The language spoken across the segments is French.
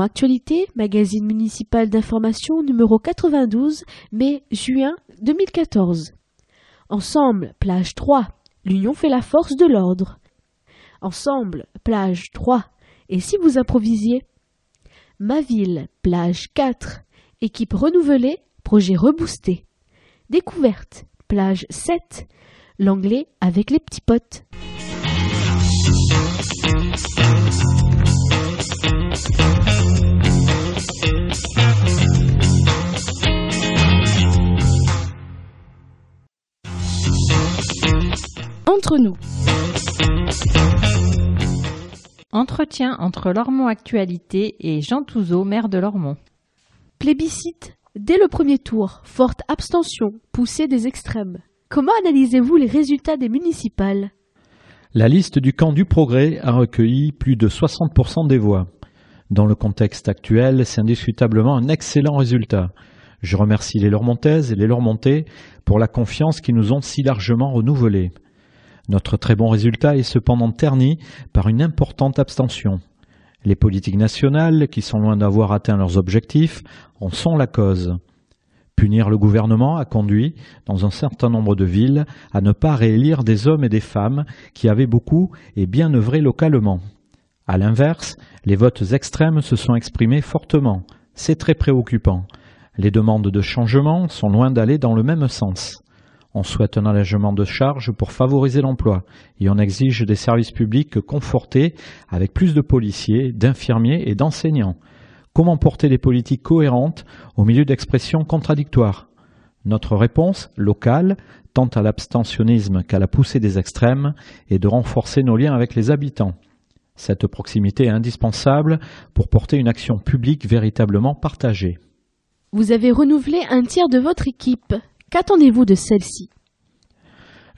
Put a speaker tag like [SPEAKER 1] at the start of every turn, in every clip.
[SPEAKER 1] Actualité, magazine municipal d'information numéro 92, mai-juin 2014. Ensemble, plage 3. L'union fait la force de l'ordre. Ensemble, plage 3. Et si vous improvisiez? Ma ville, plage 4. Équipe renouvelée, projet reboosté. Découverte, plage 7. L'anglais avec les petits potes.
[SPEAKER 2] Entre nous.
[SPEAKER 3] Entretien entre Lormont Actualité et Jean Touzeau, maire de Lormont.
[SPEAKER 1] Plébiscite. Dès le premier tour, forte abstention, poussée des extrêmes. Comment analysez-vous les résultats des municipales?
[SPEAKER 4] La liste du camp du progrès a recueilli plus de 60% des voix. Dans le contexte actuel, c'est indiscutablement un excellent résultat. Je remercie les Lormontaises et les Lormontais pour la confiance qu'ils nous ont si largement renouvelée. Notre très bon résultat est cependant terni par une importante abstention. Les politiques nationales, qui sont loin d'avoir atteint leurs objectifs, en sont la cause. Punir le gouvernement a conduit, dans un certain nombre de villes, à ne pas réélire des hommes et des femmes qui avaient beaucoup et bien œuvré localement. À l'inverse, les votes extrêmes se sont exprimés fortement. C'est très préoccupant. Les demandes de changement sont loin d'aller dans le même sens. On souhaite un allègement de charges pour favoriser l'emploi et on exige des services publics confortés avec plus de policiers, d'infirmiers et d'enseignants. Comment porter des politiques cohérentes au milieu d'expressions contradictoires? Notre réponse, locale, tant à l'abstentionnisme qu'à la poussée des extrêmes, est de renforcer nos liens avec les habitants. Cette proximité est indispensable pour porter une action publique véritablement partagée.
[SPEAKER 1] Vous avez renouvelé un tiers de votre équipe. Qu'attendez-vous de celle-ci?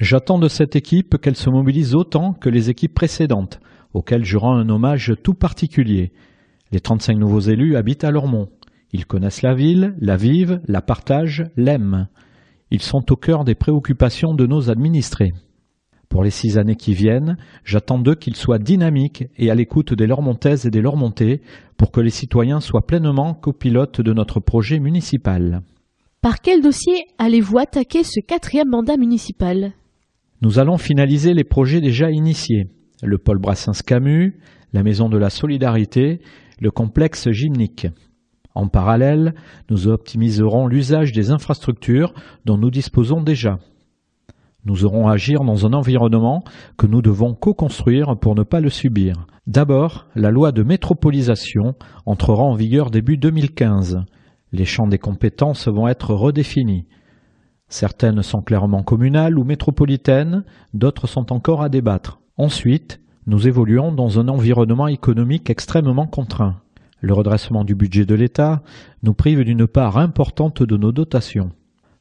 [SPEAKER 4] J'attends de cette équipe qu'elle se mobilise autant que les équipes précédentes, auxquelles je rends un hommage tout particulier. Les 35 nouveaux élus habitent à Lormont. Ils connaissent la ville, la vivent, la partagent, l'aiment. Ils sont au cœur des préoccupations de nos administrés. Pour les six années qui viennent, j'attends d'eux qu'ils soient dynamiques et à l'écoute des Lormontaises et des Lormontais pour que les citoyens soient pleinement copilotes de notre projet municipal.
[SPEAKER 1] Par quel dossier allez-vous attaquer ce quatrième mandat municipal?
[SPEAKER 4] Nous allons finaliser les projets déjà initiés. Le pôle Brassens-Camus, la Maison de la Solidarité, le complexe gymnique. En parallèle, nous optimiserons l'usage des infrastructures dont nous disposons déjà. Nous aurons à agir dans un environnement que nous devons co-construire pour ne pas le subir. D'abord, la loi de métropolisation entrera en vigueur début 2015. Les champs des compétences vont être redéfinis. Certaines sont clairement communales ou métropolitaines, d'autres sont encore à débattre. Ensuite, nous évoluons dans un environnement économique extrêmement contraint. Le redressement du budget de l'État nous prive d'une part importante de nos dotations.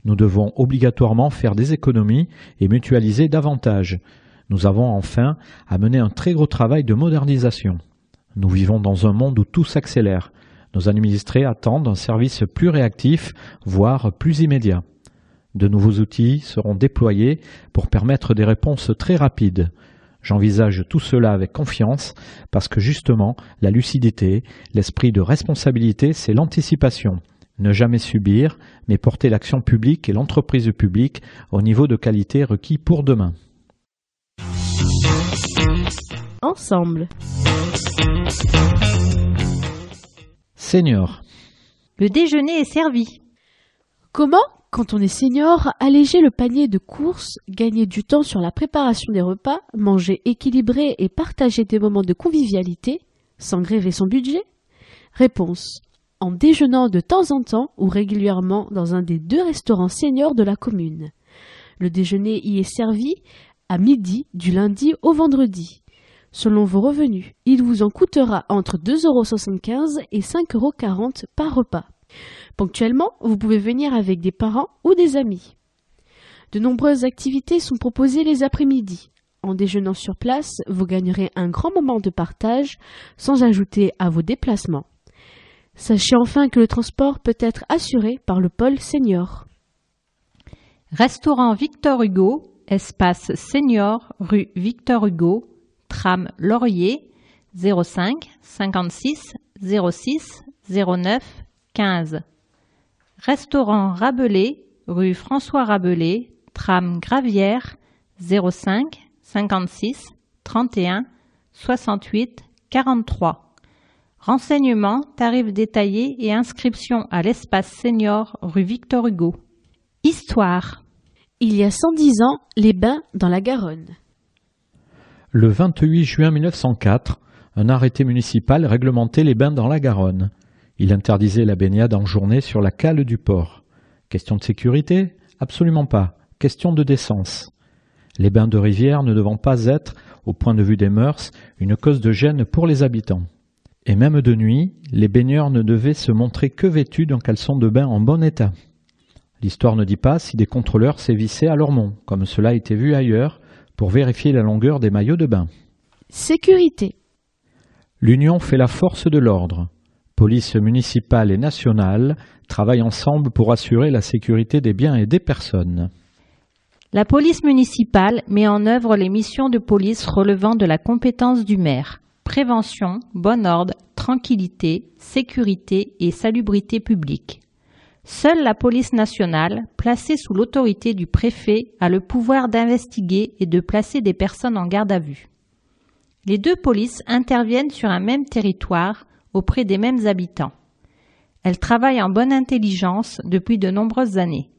[SPEAKER 4] Nous devons obligatoirement faire des économies et mutualiser davantage. Nous avons enfin à mener un très gros travail de modernisation. Nous vivons dans un monde où tout s'accélère. Nos administrés attendent un service plus réactif, voire plus immédiat. De nouveaux outils seront déployés pour permettre des réponses très rapides. J'envisage tout cela avec confiance parce que justement, la lucidité, l'esprit de responsabilité, c'est l'anticipation. Ne jamais subir, mais porter l'action publique et l'entreprise publique au niveau de qualité requis pour demain.
[SPEAKER 1] Ensemble.
[SPEAKER 4] Senior.
[SPEAKER 3] Le déjeuner est servi.
[SPEAKER 1] Comment, quand on est senior, alléger le panier de courses, gagner du temps sur la préparation des repas, manger équilibré et partager des moments de convivialité, sans gréver son budget? Réponse. En déjeunant de temps en temps ou régulièrement dans un des deux restaurants seniors de la commune. Le déjeuner y est servi à midi du lundi au vendredi. Selon vos revenus, il vous en coûtera entre 2,75€ et 5,40€ par repas. Ponctuellement, vous pouvez venir avec des parents ou des amis. De nombreuses activités sont proposées les après-midi. En déjeunant sur place, vous gagnerez un grand moment de partage sans ajouter à vos déplacements. Sachez enfin que le transport peut être assuré par le pôle senior.
[SPEAKER 3] Restaurant Victor Hugo, espace senior, rue Victor Hugo, tram Laurier, 05 56 06 09 15. Restaurant Rabelais, rue François Rabelais, tram Gravière 05 56 31 68 43. Renseignements, tarifs détaillés et inscription à l'espace senior rue Victor Hugo. Histoire.
[SPEAKER 1] Il y a 110 ans, les bains dans la Garonne.
[SPEAKER 4] Le 28 juin 1904, un arrêté municipal réglementait les bains dans la Garonne. Il interdisait la baignade en journée sur la cale du port. Question de sécurité? Absolument pas. Question de décence. Les bains de rivière ne devant pas être, au point de vue des mœurs, une cause de gêne pour les habitants. Et même de nuit, les baigneurs ne devaient se montrer que vêtus d'un caleçon de bain en bon état. L'histoire ne dit pas si des contrôleurs sévissaient à Lormont, comme cela a été vu ailleurs, pour vérifier la longueur des maillots de bain.
[SPEAKER 1] Sécurité.
[SPEAKER 4] L'union fait la force de l'ordre. Police municipale et nationale travaillent ensemble pour assurer la sécurité des biens et des personnes.
[SPEAKER 3] La police municipale met en œuvre les missions de police relevant de la compétence du maire. Prévention, bon ordre, tranquillité, sécurité et salubrité publique. Seule la police nationale, placée sous l'autorité du préfet, a le pouvoir d'investiguer et de placer des personnes en garde à vue. Les deux polices interviennent sur un même territoire auprès des mêmes habitants. Elles travaillent en bonne intelligence depuis de nombreuses années.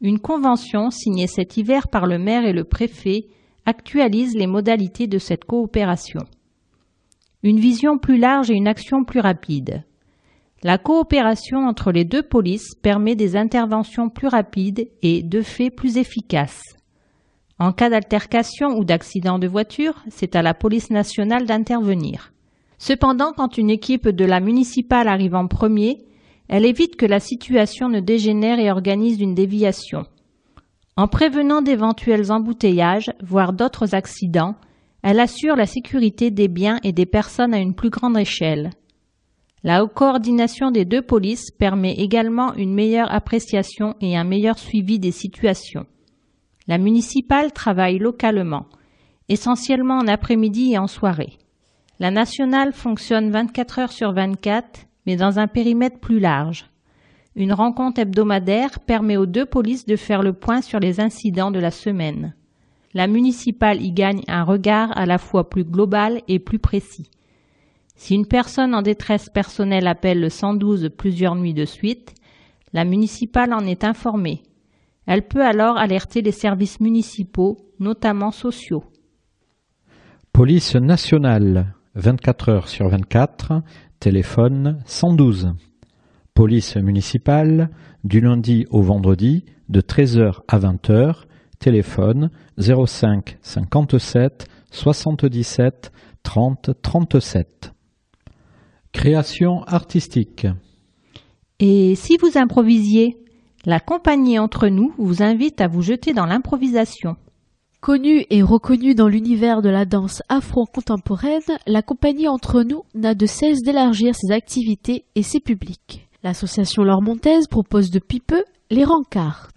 [SPEAKER 3] Une convention signée cet hiver par le maire et le préfet actualise les modalités de cette coopération. Une vision plus large et une action plus rapide. La coopération entre les deux polices permet des interventions plus rapides et, de fait, plus efficaces. En cas d'altercation ou d'accident de voiture, c'est à la police nationale d'intervenir. Cependant, quand une équipe de la municipale arrive en premier, elle évite que la situation ne dégénère et organise une déviation. En prévenant d'éventuels embouteillages, voire d'autres accidents, elle assure la sécurité des biens et des personnes à une plus grande échelle. La coordination des deux polices permet également une meilleure appréciation et un meilleur suivi des situations. La municipale travaille localement, essentiellement en après-midi et en soirée. La nationale fonctionne 24 heures sur 24 mais dans un périmètre plus large. Une rencontre hebdomadaire permet aux deux polices de faire le point sur les incidents de la semaine. La municipale y gagne un regard à la fois plus global et plus précis. Si une personne en détresse personnelle appelle le 112 plusieurs nuits de suite, la municipale en est informée. Elle peut alors alerter les services municipaux, notamment sociaux.
[SPEAKER 4] Police nationale, 24 heures sur 24, Téléphone 112. Police municipale, du lundi au vendredi, de 13h à 20h. Téléphone 05 57 77 30 37. Création artistique.
[SPEAKER 3] Et si vous improvisiez La compagnie Entre nous vous invite à vous jeter dans l'improvisation.
[SPEAKER 1] Connue et reconnue dans l'univers de la danse afro-contemporaine, la compagnie Entre nous n'a de cesse d'élargir ses activités et ses publics. L'association Lormontaise propose depuis peu les rencarts,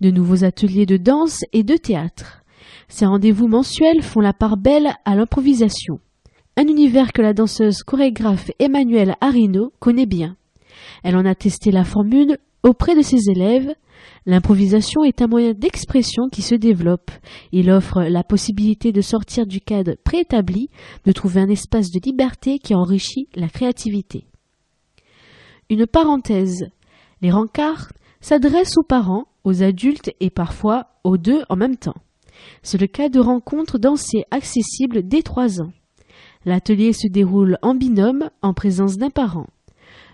[SPEAKER 1] de nouveaux ateliers de danse et de théâtre. Ces rendez-vous mensuels font la part belle à l'improvisation. Un univers que la danseuse chorégraphe Emmanuelle Arino connaît bien. Elle en a testé la formule auprès de ses élèves L'improvisation est un moyen d'expression qui se développe. Il offre la possibilité de sortir du cadre préétabli, de trouver un espace de liberté qui enrichit la créativité. Une parenthèse. Les rencarts s'adressent aux parents, aux adultes et parfois aux deux en même temps. C'est le cas de rencontres dansées accessibles dès trois ans. L'atelier se déroule en binôme en présence d'un parent.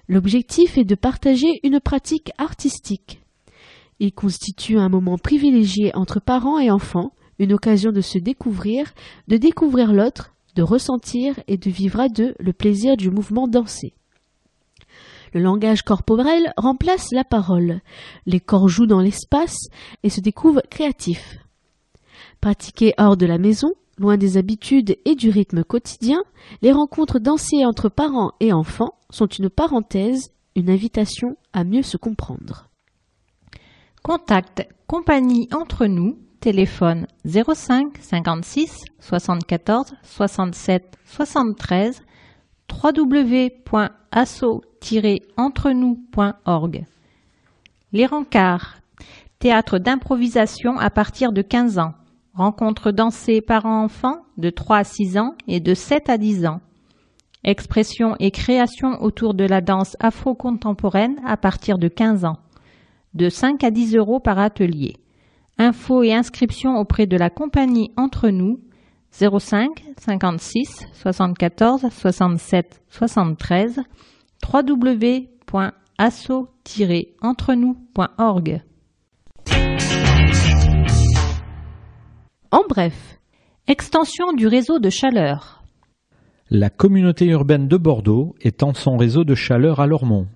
[SPEAKER 1] L'objectif est de partager une pratique artistique. Il constitue un moment privilégié entre parents et enfants, une occasion de se découvrir, de découvrir l'autre, de ressentir et de vivre à deux le plaisir du mouvement dansé. Le langage corporel remplace la parole. Les corps jouent dans l'espace et se découvrent créatifs. Pratiqués hors de la maison, loin des habitudes et du rythme quotidien, les rencontres dansées entre parents et enfants sont une parenthèse, une invitation à mieux se comprendre.
[SPEAKER 3] Contact Compagnie Entre nous, téléphone 05 56 74 67 73, www.asso-entrenous.org. Les rencarts, théâtre d'improvisation à partir de 15 ans. Rencontres dansées parents-enfants de 3 à 6 ans et de 7 à 10 ans. Expression et création autour de la danse afro-contemporaine à partir de 15 ans. De 5 à 10 euros par atelier. Infos et inscriptions auprès de la compagnie Entre nous 05 56 74 67 73 www.asso-entrenous.org
[SPEAKER 1] En bref,
[SPEAKER 3] Extension du réseau de chaleur.
[SPEAKER 4] La communauté urbaine de Bordeaux étend son réseau de chaleur à Lormont.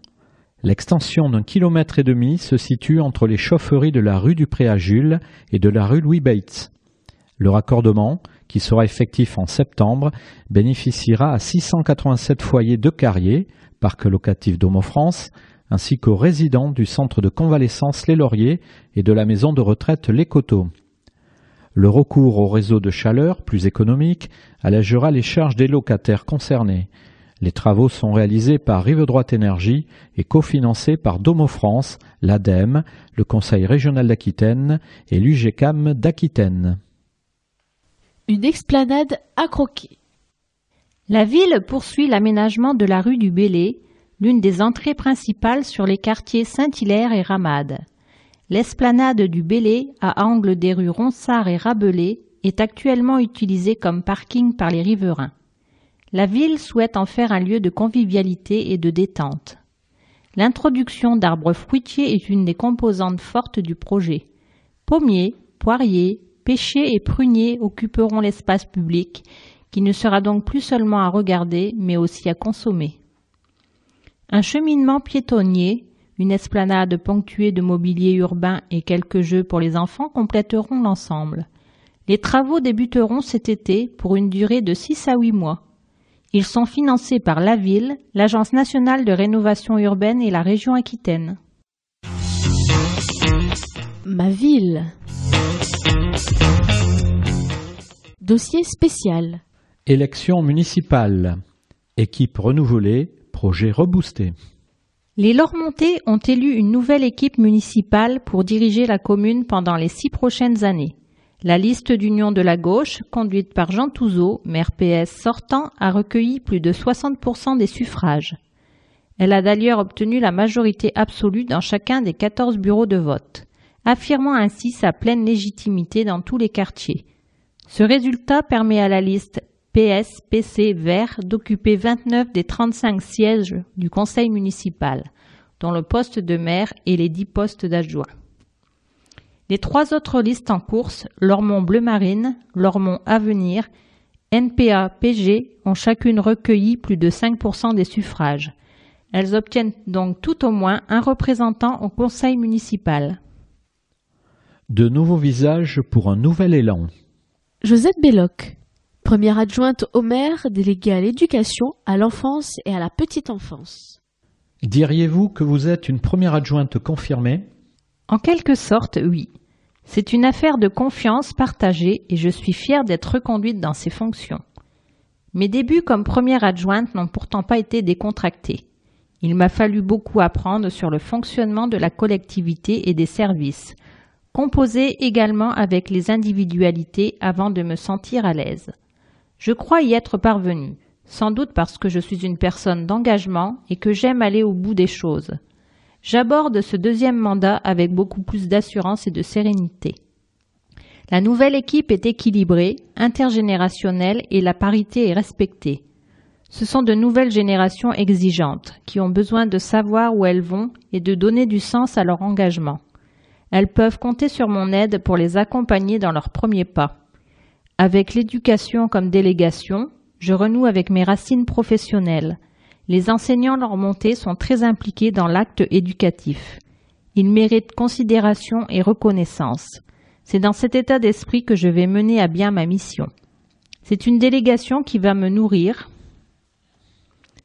[SPEAKER 4] L'extension d'un kilomètre et demi se situe entre les chaufferies de la rue du Pré à Jules et de la rue Louis Bates. Le raccordement, qui sera effectif en septembre, bénéficiera à 687 foyers de Carrier, parc locatif d'Homo-France, ainsi qu'aux résidents du centre de convalescence Les Lauriers et de la maison de retraite Les Coteaux. Le recours au réseau de chaleur, plus économique, allégera les charges des locataires concernés. Les travaux sont réalisés par Rive Droite Énergie et cofinancés par Domo France, l'ADEME, le Conseil régional d'Aquitaine et l'UGCAM d'Aquitaine.
[SPEAKER 1] une explanade à croquer.
[SPEAKER 3] La ville poursuit l'aménagement de la rue du Bélé, l'une des entrées principales sur les quartiers Saint-Hilaire et Ramade. L'esplanade du Bélé, à angle des rues Ronsard et Rabelais, est actuellement utilisée comme parking par les riverains. La ville souhaite en faire un lieu de convivialité et de détente. L'introduction d'arbres fruitiers est une des composantes fortes du projet. Pommiers, poiriers, pêchers et pruniers occuperont l'espace public, qui ne sera donc plus seulement à regarder, mais aussi à consommer. Un cheminement piétonnier, une esplanade ponctuée de mobilier urbain et quelques jeux pour les enfants compléteront l'ensemble. Les travaux débuteront cet été pour une durée de 6 à 8 mois. Ils sont financés par la ville, l'Agence nationale de rénovation urbaine et la région Aquitaine.
[SPEAKER 1] Ma ville. Dossier spécial.
[SPEAKER 4] Élections municipales. Équipe renouvelée, projet reboosté.
[SPEAKER 3] Les Lormontais ont élu une nouvelle équipe municipale pour diriger la commune pendant les six prochaines années. La liste d'union de la gauche, conduite par Jean Touzeau, maire PS sortant, a recueilli plus de 60% des suffrages. Elle a d'ailleurs obtenu la majorité absolue dans chacun des 14 bureaux de vote, affirmant ainsi sa pleine légitimité dans tous les quartiers. Ce résultat permet à la liste PS, PC, Vert d'occuper 29 des 35 sièges du conseil municipal, dont le poste de maire et les 10 postes d'adjoint. Les trois autres listes en course, Lormont Bleu Marine, Lormont Avenir, NPA PG, ont chacune recueilli plus de 5% des suffrages. Elles obtiennent donc tout au moins un représentant au conseil municipal.
[SPEAKER 4] De nouveaux visages pour un nouvel élan.
[SPEAKER 1] Josette Belloc, première adjointe au maire déléguée à l'éducation, à l'enfance et à la petite enfance.
[SPEAKER 4] Diriez-vous que vous êtes une première adjointe confirmée?
[SPEAKER 3] En quelque sorte, oui. C'est une affaire de confiance partagée et je suis fière d'être reconduite dans ces fonctions. Mes débuts comme première adjointe n'ont pourtant pas été décontractés. Il m'a fallu beaucoup apprendre sur le fonctionnement de la collectivité et des services, composer également avec les individualités avant de me sentir à l'aise. Je crois y être parvenue, sans doute parce que je suis une personne d'engagement et que j'aime aller au bout des choses. J'aborde ce deuxième mandat avec beaucoup plus d'assurance et de sérénité. La nouvelle équipe est équilibrée, intergénérationnelle et la parité est respectée. Ce sont de nouvelles générations exigeantes qui ont besoin de savoir où elles vont et de donner du sens à leur engagement. Elles peuvent compter sur mon aide pour les accompagner dans leurs premiers pas. Avec l'éducation comme délégation, je renoue avec mes racines professionnelles. Les enseignants leur montée sont très impliqués dans l'acte éducatif. Ils méritent considération et reconnaissance. C'est dans cet état d'esprit que je vais mener à bien ma mission. C'est une délégation qui va me nourrir.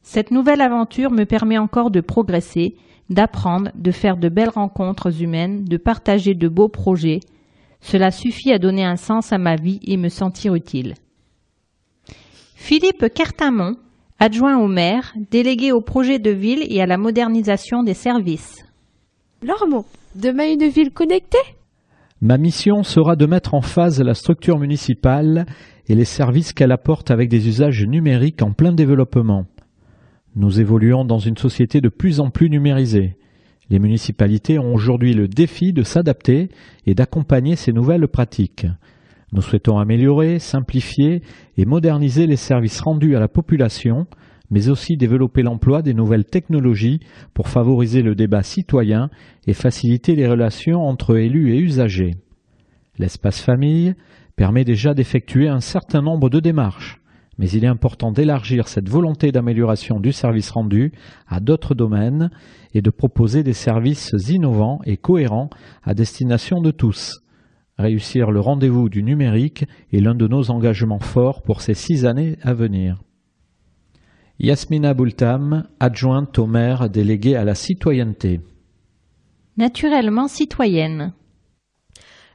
[SPEAKER 3] Cette nouvelle aventure me permet encore de progresser, d'apprendre, de faire de belles rencontres humaines, de partager de beaux projets. Cela suffit à donner un sens à ma vie et me sentir utile. Philippe Cartamont, Adjoint au maire, délégué au projet de ville et à la modernisation des services.
[SPEAKER 1] Lormont, demain une ville connectée?
[SPEAKER 4] Ma mission sera de mettre en phase la structure municipale et les services qu'elle apporte avec des usages numériques en plein développement. Nous évoluons dans une société de plus en plus numérisée. Les municipalités ont aujourd'hui le défi de s'adapter et d'accompagner ces nouvelles pratiques. Nous souhaitons améliorer, simplifier et moderniser les services rendus à la population, mais aussi développer l'emploi des nouvelles technologies pour favoriser le débat citoyen et faciliter les relations entre élus et usagers. L'espace famille permet déjà d'effectuer un certain nombre de démarches, mais il est important d'élargir cette volonté d'amélioration du service rendu à d'autres domaines et de proposer des services innovants et cohérents à destination de tous. Réussir le rendez-vous du numérique est l'un de nos engagements forts pour ces six années à venir. Yasmina Boultam, adjointe au maire déléguée à la citoyenneté.
[SPEAKER 3] Naturellement citoyenne.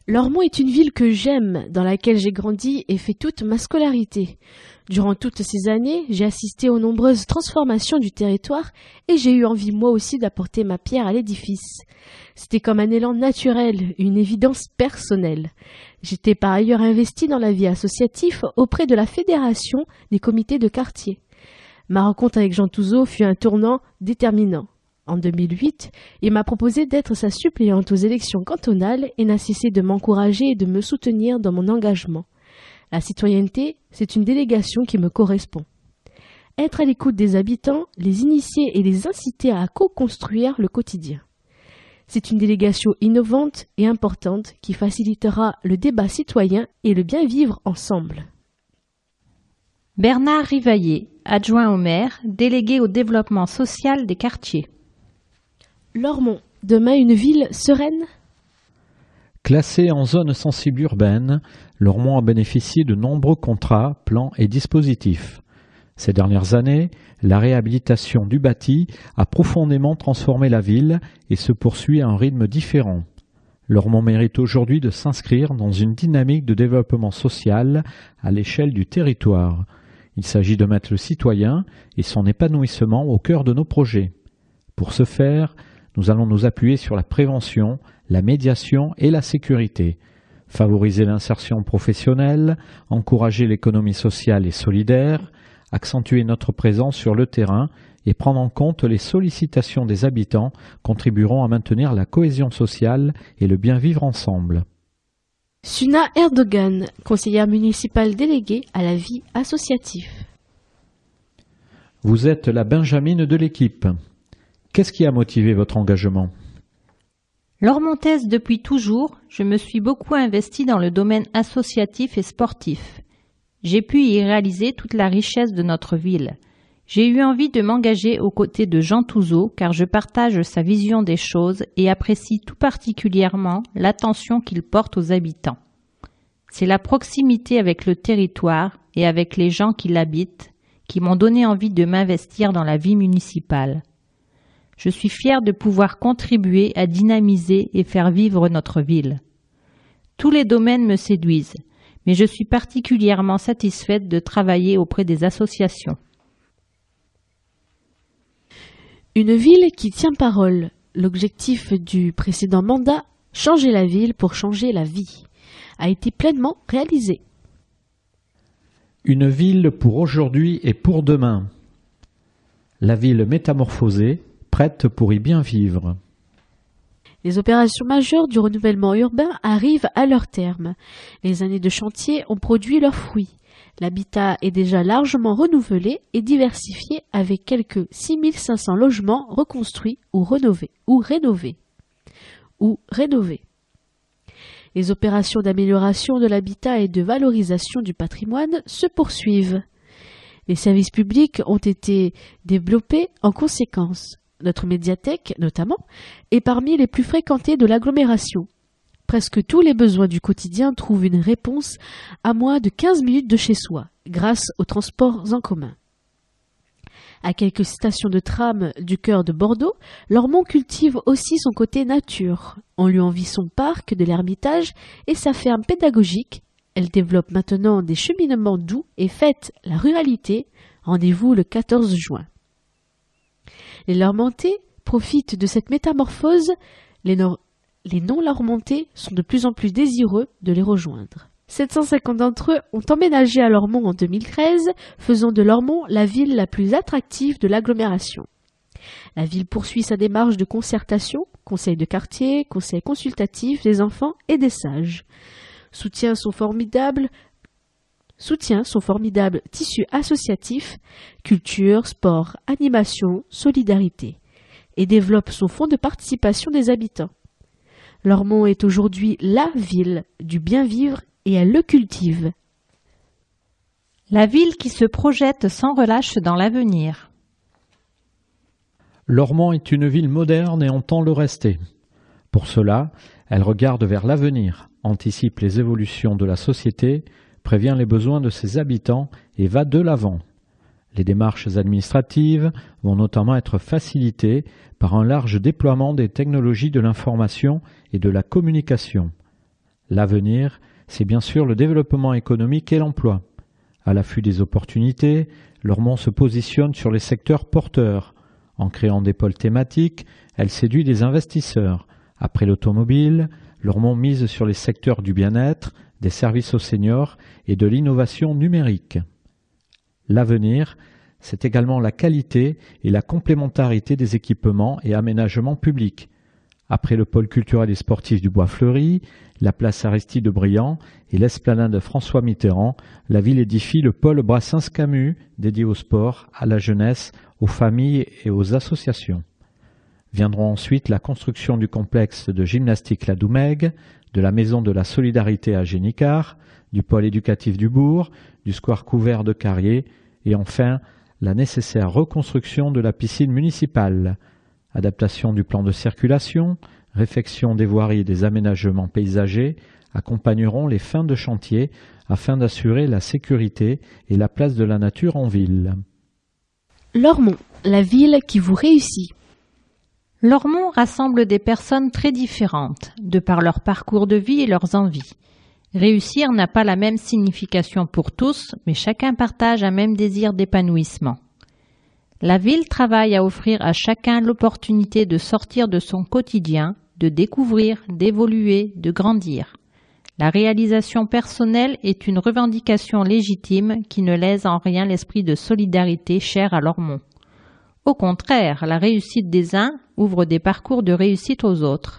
[SPEAKER 1] Lormont est une ville que j'aime, dans laquelle j'ai grandi et fait toute ma scolarité. Durant toutes ces années, j'ai assisté aux nombreuses transformations du territoire et j'ai eu envie moi aussi d'apporter ma pierre à l'édifice. C'était comme un élan naturel, une évidence personnelle. J'étais par ailleurs investi dans la vie associative auprès de la fédération des comités de quartier. Ma rencontre avec Jean Touzeau fut un tournant déterminant. En 2008, il m'a proposé d'être sa suppléante aux élections cantonales et n'a cessé de m'encourager et de me soutenir dans mon engagement. La citoyenneté, c'est une délégation qui me correspond. Être à l'écoute des habitants, les initier et les inciter à co-construire le quotidien. C'est une délégation innovante et importante qui facilitera le débat citoyen et le bien vivre ensemble.
[SPEAKER 3] Bernard Rivaillé, adjoint au maire, délégué au développement social des quartiers.
[SPEAKER 1] Lormont, demain une ville sereine?
[SPEAKER 4] Classée en zone sensible urbaine, Lormont a bénéficié de nombreux contrats, plans et dispositifs. Ces dernières années, la réhabilitation du bâti a profondément transformé la ville et se poursuit à un rythme différent. Lormont mérite aujourd'hui de s'inscrire dans une dynamique de développement social à l'échelle du territoire. Il s'agit de mettre le citoyen et son épanouissement au cœur de nos projets. Pour ce faire, nous allons nous appuyer sur la prévention, la médiation et la sécurité, favoriser l'insertion professionnelle, encourager l'économie sociale et solidaire, accentuer notre présence sur le terrain et prendre en compte les sollicitations des habitants contribueront à maintenir la cohésion sociale et le bien vivre ensemble.
[SPEAKER 1] Suna Erdogan, conseillère municipale déléguée à la vie associative.
[SPEAKER 4] Vous êtes la Benjamine de l'équipe. Qu'est-ce qui a motivé votre engagement?
[SPEAKER 3] Lormontaise depuis toujours, je me suis beaucoup investie dans le domaine associatif et sportif. J'ai pu y réaliser toute la richesse de notre ville. J'ai eu envie de m'engager aux côtés de Jean Touzeau car je partage sa vision des choses et apprécie tout particulièrement l'attention qu'il porte aux habitants. C'est la proximité avec le territoire et avec les gens qui l'habitent qui m'ont donné envie de m'investir dans la vie municipale. Je suis fier de pouvoir contribuer à dynamiser et faire vivre notre ville. Tous les domaines me séduisent, mais je suis particulièrement satisfaite de travailler auprès des associations.
[SPEAKER 1] Une ville qui tient parole. L'objectif du précédent mandat, changer la ville pour changer la vie, a été pleinement réalisé.
[SPEAKER 4] Une ville pour aujourd'hui et pour demain. La ville métamorphosée, prête pour y bien vivre.
[SPEAKER 1] Les opérations majeures du renouvellement urbain arrivent à leur terme. Les années de chantier ont produit leurs fruits. L'habitat est déjà largement renouvelé et diversifié avec quelques 6500 logements reconstruits ou rénovés. Ou rénovés. Ou rénovés. Les opérations d'amélioration de l'habitat et de valorisation du patrimoine se poursuivent. Les services publics ont été développés en conséquence. Notre médiathèque, notamment, est parmi les plus fréquentées de l'agglomération. Presque tous les besoins du quotidien trouvent une réponse à moins de 15 minutes de chez soi, grâce aux transports en commun. À quelques stations de tram du cœur de Bordeaux, Lormont cultive aussi son côté nature. On lui envie son parc de l'Ermitage et sa ferme pédagogique. Elle développe maintenant des cheminements doux et fête la ruralité Rendez-vous le 14 juin. Les Lormontais profitent de cette métamorphose. Les, non-Lormontais sont de plus en plus désireux de les rejoindre. 750 d'entre eux ont emménagé à Lormont en 2013, faisant de Lormont la ville la plus attractive de l'agglomération. La ville poursuit sa démarche de concertation, conseil de quartier, conseil consultatif des enfants et des sages. Soutient son formidable soutient son formidable tissu associatif, culture, sport, animation, solidarité, et développe son fonds de participation des habitants. Lormont est aujourd'hui la ville du bien vivre et elle le cultive.
[SPEAKER 3] La ville qui se projette sans relâche dans l'avenir.
[SPEAKER 4] Lormont est une ville moderne et entend le rester. Pour cela, elle regarde vers l'avenir, anticipe les évolutions de la société, prévient les besoins de ses habitants et va de l'avant. Les démarches administratives vont notamment être facilitées par un large déploiement des technologies de l'information et de la communication. L'avenir, c'est bien sûr le développement économique et l'emploi. À l'affût des opportunités, Lormont se positionne sur les secteurs porteurs, en créant des pôles thématiques, elle séduit des investisseurs. Après l'automobile, Lormont mise sur les secteurs du bien-être, des services aux seniors et de l'innovation numérique. L'avenir, c'est également la qualité et la complémentarité des équipements et aménagements publics. Après le pôle culturel et sportif du Bois Fleuri, la place Aristide Briand et l'esplanade de François Mitterrand, la ville édifie le pôle Brassens-Camus dédié au sport, à la jeunesse, aux familles et aux associations. Viendront ensuite la construction du complexe de gymnastique La Doumègue, de la maison de la solidarité à Génicard, du pôle éducatif du bourg, du square couvert de Carrier, et enfin la nécessaire reconstruction de la piscine municipale, adaptation du plan de circulation, réfection des voiries et des aménagements paysagers accompagneront les fins de chantier afin d'assurer la sécurité et la place de la nature en ville.
[SPEAKER 1] Lormont, la ville qui vous réussit.
[SPEAKER 3] Lormont rassemble des personnes très différentes, de par leur parcours de vie et leurs envies. Réussir n'a pas la même signification pour tous, mais chacun partage un même désir d'épanouissement. La ville travaille à offrir à chacun l'opportunité de sortir de son quotidien, de découvrir, d'évoluer, de grandir. La réalisation personnelle est une revendication légitime qui ne lèse en rien l'esprit de solidarité cher à Lormont. Au contraire, la réussite des uns ouvre des parcours de réussite aux autres,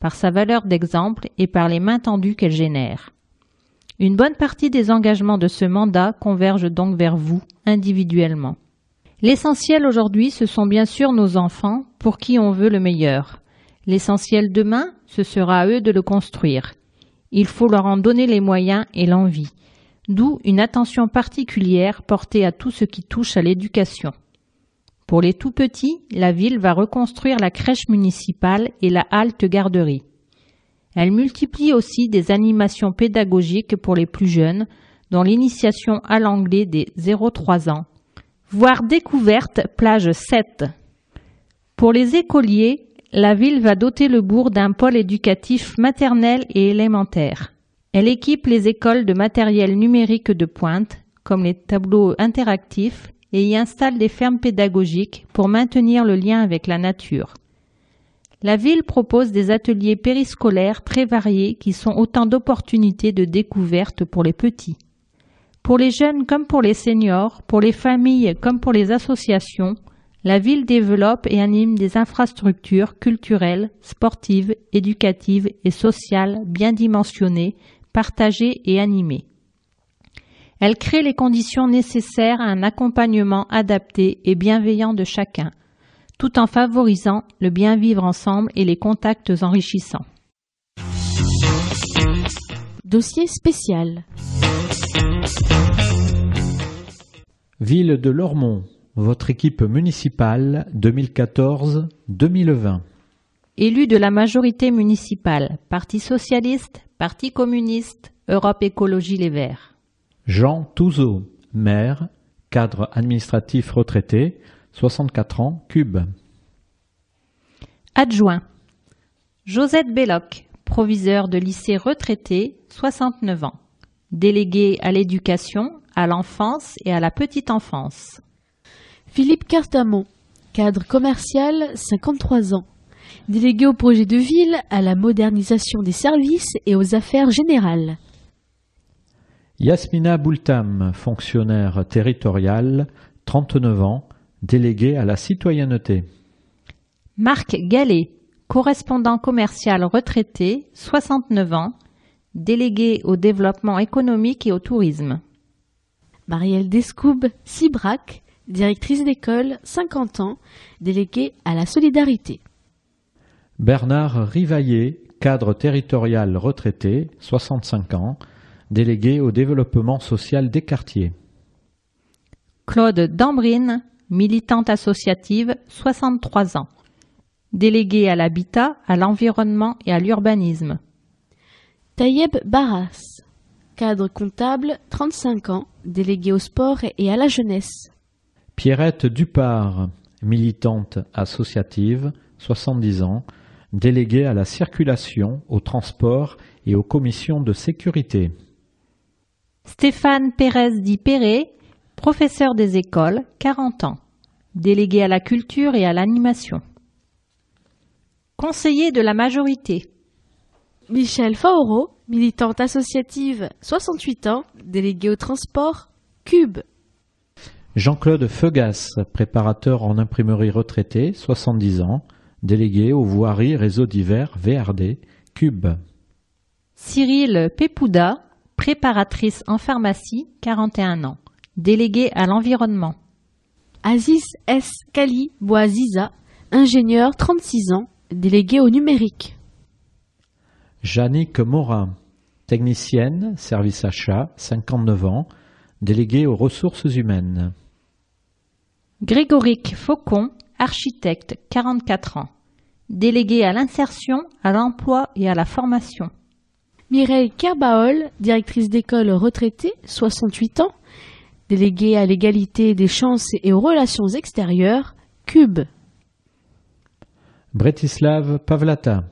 [SPEAKER 3] par sa valeur d'exemple et par les mains tendues qu'elle génère. Une bonne partie des engagements de ce mandat convergent donc vers vous, individuellement. L'essentiel aujourd'hui, ce sont bien sûr nos enfants, pour qui on veut le meilleur. L'essentiel demain, ce sera à eux de le construire. Il faut leur en donner les moyens et l'envie, d'où une attention particulière portée à tout ce qui touche à l'éducation. Pour les tout petits, la ville va reconstruire la crèche municipale et la halte garderie. Elle multiplie aussi des animations pédagogiques pour les plus jeunes, dont l'initiation à l'anglais des 0-3 ans, voire découverte plage 7. Pour les écoliers, la ville va doter le bourg d'un pôle éducatif maternel et élémentaire. Elle équipe les écoles de matériel numérique de pointe, comme les tableaux interactifs, et y installe des fermes pédagogiques pour maintenir le lien avec la nature. La ville propose des ateliers périscolaires très variés qui sont autant d'opportunités de découverte pour les petits. Pour les jeunes comme pour les seniors, pour les familles comme pour les associations, la ville développe et anime des infrastructures culturelles, sportives, éducatives et sociales bien dimensionnées, partagées et animées. Elle crée les conditions nécessaires à un accompagnement adapté et bienveillant de chacun, tout en favorisant le bien vivre ensemble et les contacts enrichissants.
[SPEAKER 1] Dossier spécial.
[SPEAKER 4] Ville de Lormont, votre équipe municipale 2014-2020.
[SPEAKER 3] Élu de la majorité municipale, Parti socialiste, Parti communiste, Europe Écologie Les Verts.
[SPEAKER 4] Jean Touzeau, maire, cadre administratif retraité, 64 ans, Cube.
[SPEAKER 3] Adjoint. Josette Belloc, proviseur de lycée retraité, 69 ans. Délégué à l'éducation, à l'enfance et à la petite enfance.
[SPEAKER 1] Philippe Cartamont, cadre commercial, 53 ans. Délégué au projet de ville, à la modernisation des services et aux affaires générales.
[SPEAKER 4] Yasmina Boultam, fonctionnaire territorial, 39 ans, délégué à la citoyenneté.
[SPEAKER 3] Marc Gallet, correspondant commercial retraité, 69 ans, délégué au développement économique et au tourisme.
[SPEAKER 1] Marielle Descoubes, Cibrac, directrice d'école, 50 ans, déléguée à la solidarité.
[SPEAKER 4] Bernard Rivaillé, cadre territorial retraité, 65 ans, délégué au développement social des quartiers.
[SPEAKER 3] Claude Dambrine, militante associative, 63 ans, délégué à l'habitat, à l'environnement et à l'urbanisme.
[SPEAKER 1] Tayeb Barras, cadre comptable, 35 ans, délégué au sport et à la jeunesse.
[SPEAKER 4] Pierrette Dupart, militante associative, 70 ans, déléguée à la circulation, au transport et aux commissions de sécurité.
[SPEAKER 3] Stéphane Pérez Di Péré, professeur des écoles, 40 ans, délégué à la culture et à l'animation. Conseiller de la majorité.
[SPEAKER 1] Michel Faoro, militante associative, 68 ans, délégué au transport, Cube.
[SPEAKER 4] Jean-Claude Feugas, préparateur en imprimerie retraité, 70 ans, délégué aux voiries réseau divers VRD, Cube.
[SPEAKER 3] Cyril Pepouda, préparatrice en pharmacie, 41 ans, délégué à l'environnement.
[SPEAKER 1] Aziz S. Kali Boaziza, ingénieur, 36 ans, délégué au numérique.
[SPEAKER 4] Jannick Morin, technicienne, service achat, 59 ans, déléguée aux ressources humaines.
[SPEAKER 3] Grégoric Faucon, architecte, 44 ans, délégué à l'insertion, à l'emploi et à la formation.
[SPEAKER 1] Mireille Kerbaol, directrice d'école retraitée, 68 ans, déléguée à l'égalité des chances et aux relations extérieures, Cube.
[SPEAKER 4] Bretislav Pavlata,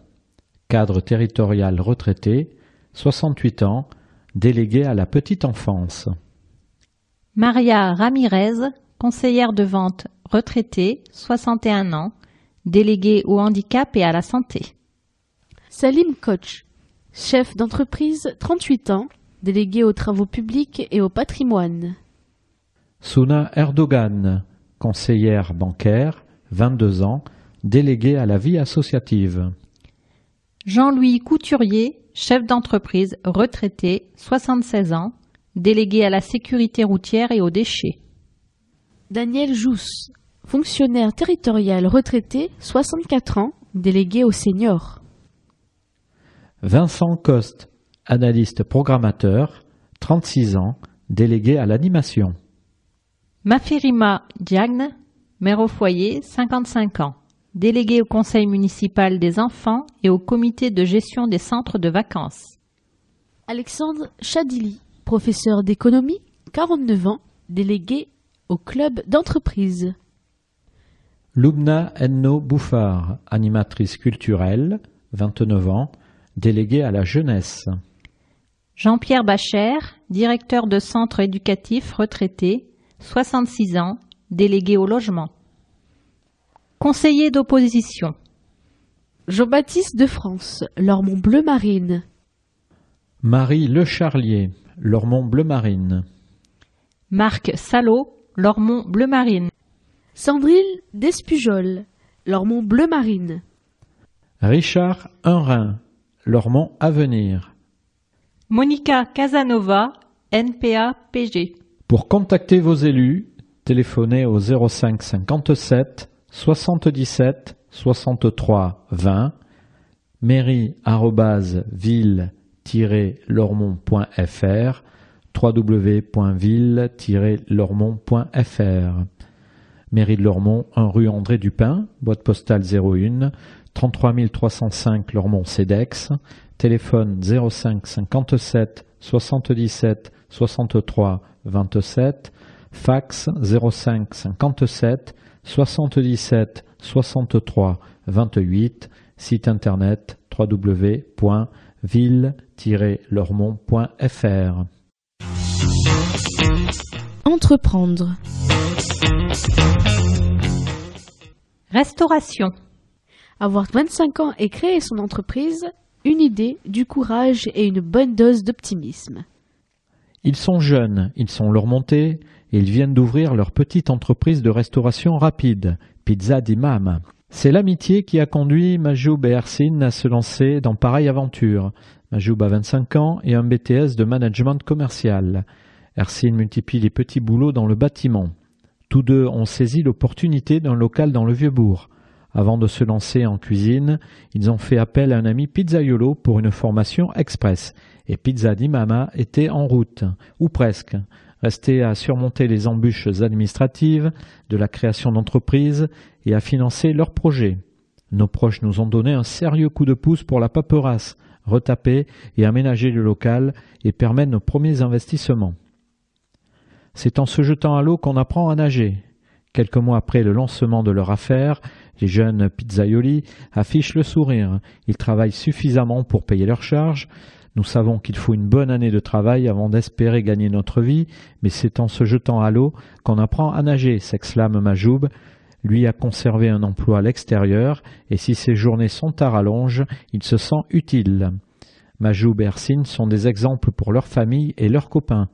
[SPEAKER 4] cadre territorial retraité, 68 ans, délégué à la petite enfance.
[SPEAKER 3] Maria Ramirez, conseillère de vente retraitée, 61 ans, déléguée au handicap et à la santé.
[SPEAKER 1] Salim Koch, chef d'entreprise, 38 ans, délégué aux travaux publics et au patrimoine.
[SPEAKER 4] Suna Erdogan, conseillère bancaire, 22 ans, déléguée à la vie associative.
[SPEAKER 3] Jean-Louis Couturier, chef d'entreprise retraité, 76 ans, délégué à la sécurité routière et aux déchets.
[SPEAKER 1] Daniel Jousse, fonctionnaire territorial retraité, 64 ans, délégué aux seniors.
[SPEAKER 4] Vincent Coste, analyste programmateur, 36 ans, délégué à l'animation.
[SPEAKER 3] Maferima Diagne, mère au foyer, 55 ans, délégué au conseil municipal des enfants et au comité de gestion des centres de vacances.
[SPEAKER 1] Alexandre Chadili, professeur d'économie, 49 ans, délégué au club d'entreprise.
[SPEAKER 4] Lubna Enno Bouffard, animatrice culturelle, 29 ans, déléguée à la jeunesse.
[SPEAKER 3] Jean-Pierre Bacher, directeur de centre éducatif retraité, 66 ans, délégué au logement. Conseiller d'opposition.
[SPEAKER 1] Jean-Baptiste de France, Lormont Bleu Marine.
[SPEAKER 4] Marie Le Charlier, Lormont Bleu Marine.
[SPEAKER 3] Marc Salot, Lormont Bleu Marine.
[SPEAKER 1] Sandrine Despujol, Lormont Bleu Marine.
[SPEAKER 4] Richard Unrin, Lormont Avenir.
[SPEAKER 3] Monica Casanova, NPA PG.
[SPEAKER 4] Pour contacter vos élus, téléphonez au 05 57 77 63 20 mairie-ville-lormont.fr www.ville-lormont.fr Mairie de Lormont, 1 rue André Dupin, boîte postale 01, 33 305 Lormont-Cedex, téléphone 05 57 77 63 27, fax 05 57 77 63 28, site internet www.ville-lormont.fr.
[SPEAKER 1] Entreprendre.
[SPEAKER 3] Restauration.
[SPEAKER 1] Avoir 25 ans et créer son entreprise, une idée, du courage et une bonne dose d'optimisme.
[SPEAKER 4] Ils sont jeunes, ils sont leur montée et ils viennent d'ouvrir leur petite entreprise de restauration rapide, Pizza d'Imam. C'est l'amitié qui a conduit Majoub et Ersin à se lancer dans pareille aventure. Majoub a 25 ans et un BTS de management commercial. Ersin multiplie les petits boulots dans le bâtiment. Tous deux ont saisi l'opportunité d'un local dans le Vieux-Bourg. Avant de se lancer en cuisine, ils ont fait appel à un ami pizzaiolo pour une formation express. Et Pizza d'Imama était en route, ou presque. Restait à surmonter les embûches administratives de la création d'entreprises et à financer leurs projets. Nos proches nous ont donné un sérieux coup de pouce pour la paperasse, retaper et aménager le local et permettre nos premiers investissements. C'est en se jetant à l'eau qu'on apprend à nager. Quelques mois après le lancement de leur affaire, les jeunes pizzaioli affichent le sourire. Ils travaillent suffisamment pour payer leurs charges. Nous savons qu'il faut une bonne année de travail avant d'espérer gagner notre vie, mais c'est en se jetant à l'eau qu'on apprend à nager, s'exclame Majoub. Lui a conservé un emploi à l'extérieur, et si ses journées sont à rallonge, il se sent utile. Majoub et Ersine sont des exemples pour leur famille et leurs copains.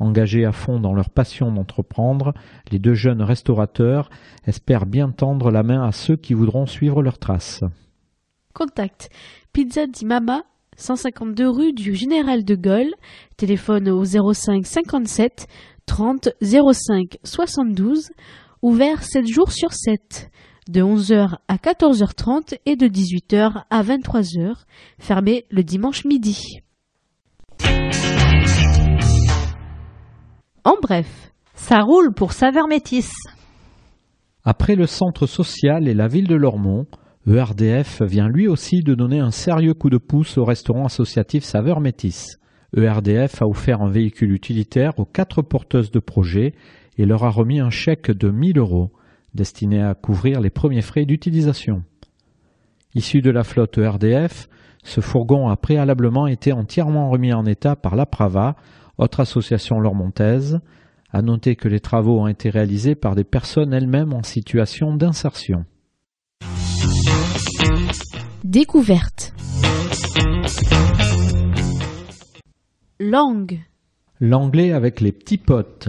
[SPEAKER 4] Engagés à fond dans leur passion d'entreprendre, les deux jeunes restaurateurs espèrent bien tendre la main à ceux qui voudront suivre leurs traces.
[SPEAKER 1] Contact Pizza di Mama, 152 rue du Général de Gaulle, téléphone au 05 57 30 05 72, ouvert 7 jours sur 7, de 11h à 14h30 et de 18h à 23h, fermé le dimanche midi. En bref,
[SPEAKER 3] Ça roule pour Saveur Métis.
[SPEAKER 4] Après le centre social et la ville de Lormont, ERDF vient lui aussi de donner un sérieux coup de pouce au restaurant associatif Saveur Métis. ERDF a offert un véhicule utilitaire aux quatre porteuses de projets et leur a remis un chèque de 1000 euros destiné à couvrir les premiers frais d'utilisation. Issu de la flotte ERDF, ce fourgon a préalablement été entièrement remis en état par l'APRAVA, autre association lormontaise. À noter que les travaux ont été réalisés par des personnes elles-mêmes en situation d'insertion.
[SPEAKER 1] découverte. Langue.
[SPEAKER 4] L'anglais avec les petits potes.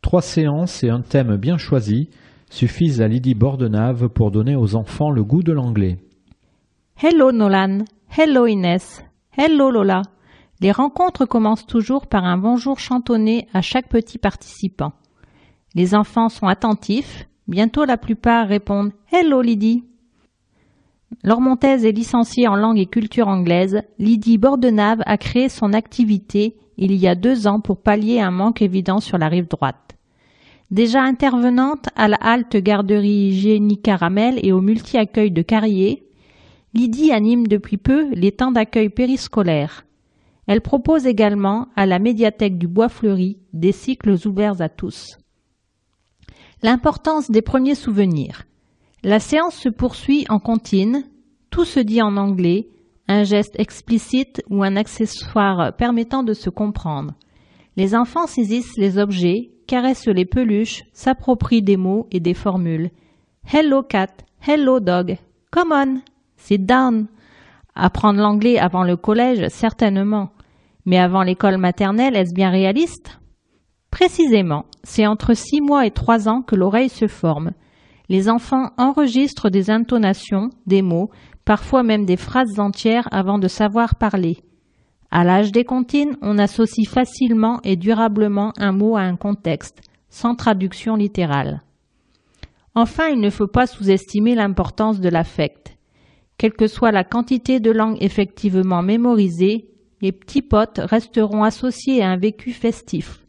[SPEAKER 4] Trois séances et un thème bien choisi suffisent à Lydie Bordenave pour donner aux enfants le goût de l'anglais.
[SPEAKER 3] Hello Nolan. Hello Inès. Hello Lola. Les rencontres commencent toujours par un bonjour chantonné à chaque petit participant. Les enfants sont attentifs. Bientôt la plupart répondent Hello Lydie. Lormontaise est licenciée en langue et culture anglaise. Lydie Bordenave a créé son activité il y a deux ans pour pallier un manque évident sur la rive droite. Déjà intervenante à la halte garderie hygiénique Caramel et au multi-accueil de Carrier, Lydie anime depuis peu les temps d'accueil périscolaire. Elle propose également à la médiathèque du Bois Fleuri des cycles ouverts à tous. L'importance des premiers souvenirs. La séance se poursuit en contine, tout se dit en anglais, un geste explicite ou un accessoire permettant de se comprendre. Les enfants saisissent les objets, caressent les peluches, s'approprient des mots et des formules. Hello cat, hello dog, come on, sit down. Apprendre l'anglais avant le collège, certainement. Mais avant l'école maternelle, est-ce bien réaliste? Précisément, c'est entre six mois et trois ans que l'oreille se forme. Les enfants enregistrent des intonations, des mots, parfois même des phrases entières avant de savoir parler. À l'âge des comptines, on associe facilement et durablement un mot à un contexte, sans traduction littérale. Enfin, il ne faut pas sous-estimer l'importance de l'affect. Quelle que soit la quantité de langue effectivement mémorisée, les petits potes resteront associés à un vécu festif.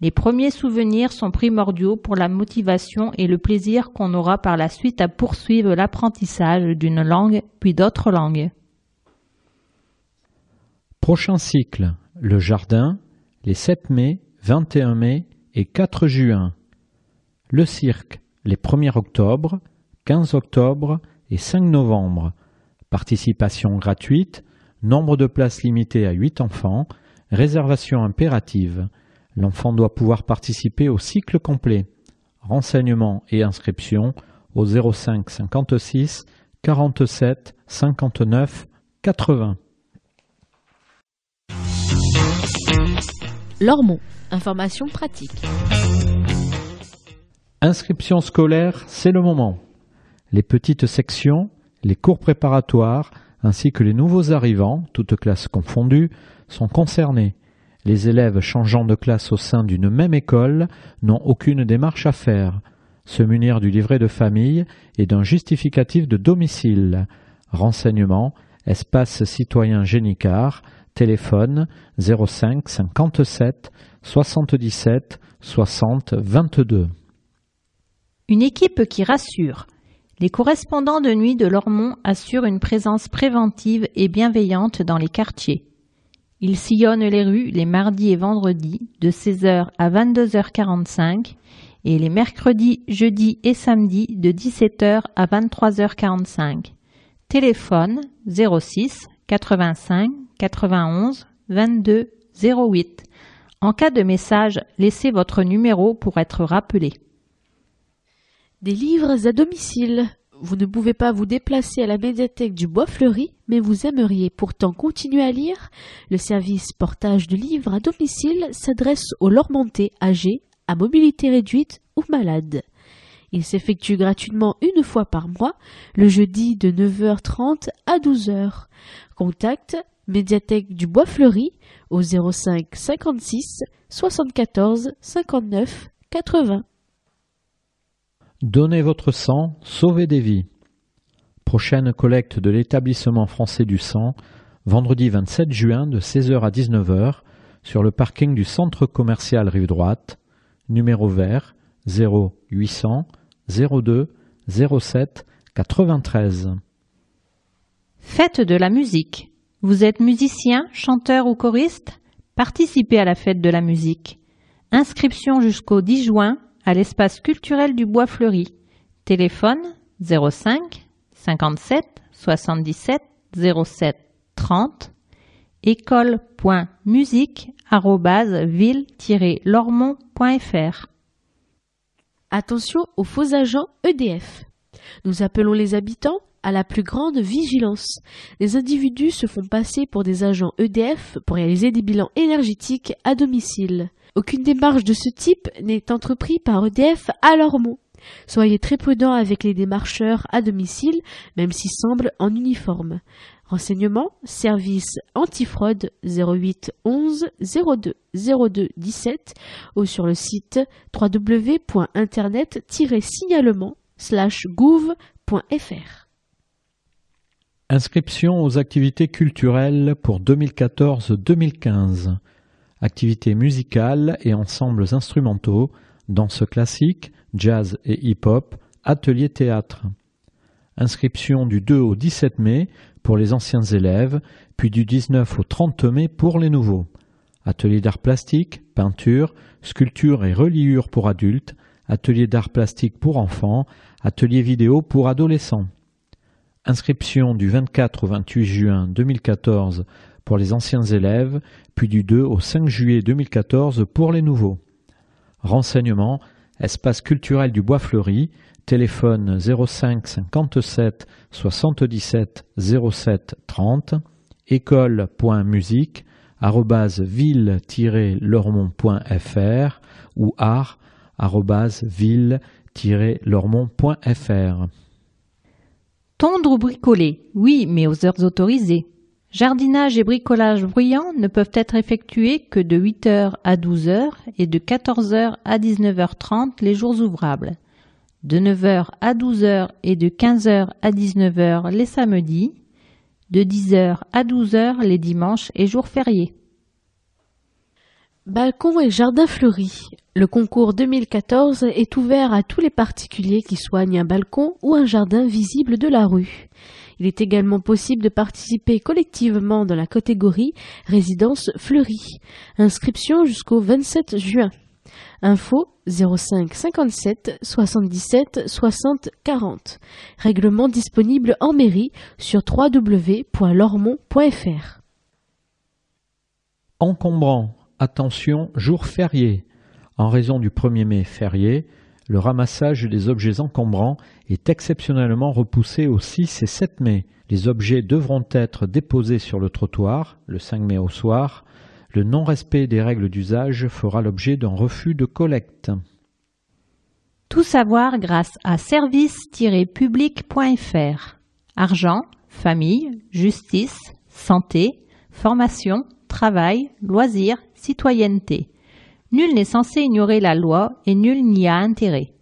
[SPEAKER 3] Les premiers souvenirs sont primordiaux pour la motivation et le plaisir qu'on aura par la suite à poursuivre l'apprentissage d'une langue puis d'autres langues.
[SPEAKER 4] Prochain cycle, le jardin, les 7 mai, 21 mai et 4 juin. Le cirque, les 1er octobre, 15 octobre et 5 novembre. Participation gratuite, nombre de places limité à 8 enfants, réservation impérative. L'enfant doit pouvoir participer au cycle complet. Renseignements et inscriptions au 05 56 47 59 80.
[SPEAKER 1] Lormont, information pratique.
[SPEAKER 4] Inscription scolaire, c'est le moment. Les petites sections, les cours préparatoires, ainsi que les nouveaux arrivants, toutes classes confondues, sont concernés. Les élèves changeant de classe au sein d'une même école n'ont aucune démarche à faire. Se munir du livret de famille et d'un justificatif de domicile. Renseignements, espace citoyen Génicard, téléphone 05 57 77 60 22.
[SPEAKER 3] Une équipe qui rassure. Les correspondants de nuit de Lormont assurent une présence préventive et bienveillante dans les quartiers. Ils sillonnent les rues les mardis et vendredis de 16h à 22h45 et les mercredis, jeudis et samedis de 17h à 23h45. Téléphone 06 85 91 22 08. En cas de message, laissez votre numéro pour être rappelé.
[SPEAKER 1] Des livres à domicile. Vous ne pouvez pas vous déplacer à la médiathèque du Bois Fleuri, mais vous aimeriez pourtant continuer à lire Le service portage de livres à domicile s'adresse aux Lormontais âgés, à mobilité réduite ou malades. Il s'effectue gratuitement une fois par mois, le jeudi de 9h30 à 12h. Contact médiathèque du Bois Fleuri au 05 56 74 59 80.
[SPEAKER 4] Donnez votre sang, sauvez des vies. Prochaine collecte de l'établissement français du sang, vendredi 27 juin de 16h à 19h sur le parking du centre commercial Rive Droite, numéro vert 0800 02 07 93.
[SPEAKER 3] Fête de la musique. Vous êtes musicien, chanteur ou choriste? Participez à la fête de la musique. Inscription jusqu'au 10 juin à l'espace culturel du Bois Fleuri. Téléphone 05 57 77 07 30 école.musique-ville-lormont.fr
[SPEAKER 1] Attention aux faux agents EDF. Nous appelons les habitants à la plus grande vigilance. Les individus se font passer pour des agents EDF pour réaliser des bilans énergétiques à domicile. Aucune démarche de ce type n'est entreprise par EDF à Lormont. Soyez très prudents avec les démarcheurs à domicile, même s'ils semblent en uniforme. Renseignements, service antifraude 08 11 02 02 17 ou sur le site www.internet-signalement gouv.fr.
[SPEAKER 4] Inscription aux activités culturelles pour 2014-2015 activités musicales et ensembles instrumentaux, danse classique, jazz et hip-hop, atelier théâtre. Inscription du 2 au 17 mai pour les anciens élèves, puis du 19 au 30 mai pour les nouveaux. Atelier d'art plastique, peinture, sculpture et reliure pour adultes, atelier d'art plastique pour enfants, atelier vidéo pour adolescents. Inscription du 24 au 28 juin 2014 pour les anciens élèves, puis du 2 au 5 juillet 2014 pour les nouveaux. Renseignements, espace culturel du Bois Fleuri, téléphone 05 57 77 07 30, école.musique ville-lormont.fr ou art ville-lormont.fr.
[SPEAKER 3] Tondre ou bricoler, oui, mais aux heures autorisées. Jardinage et bricolage bruyant ne peuvent être effectués que de 8h à 12h et de 14h à 19h30 les jours ouvrables, de 9h à 12h et de 15h à 19h les samedis, de 10h à 12h les dimanches et jours fériés.
[SPEAKER 1] Balcon et jardin fleuri. Le concours 2014 est ouvert à tous les particuliers qui soignent un balcon ou un jardin visible de la rue. Il est également possible de participer collectivement dans la catégorie résidence fleurie. Inscription jusqu'au 27 juin. Info 05 57 77 60 40. Règlement disponible en mairie sur www.lormont.fr.
[SPEAKER 4] Encombrant. Attention, jour férié. En raison du 1er mai férié, le ramassage des objets encombrants est exceptionnellement repoussé au 6 et 7 mai. Les objets devront être déposés sur le trottoir le 5 mai au soir. Le non-respect des règles d'usage fera l'objet d'un refus de collecte.
[SPEAKER 3] Tout savoir grâce à service-public.fr. Argent, famille, justice, santé, formation, travail, loisirs, citoyenneté. Nul n'est censé ignorer la loi et nul n'y a intérêt.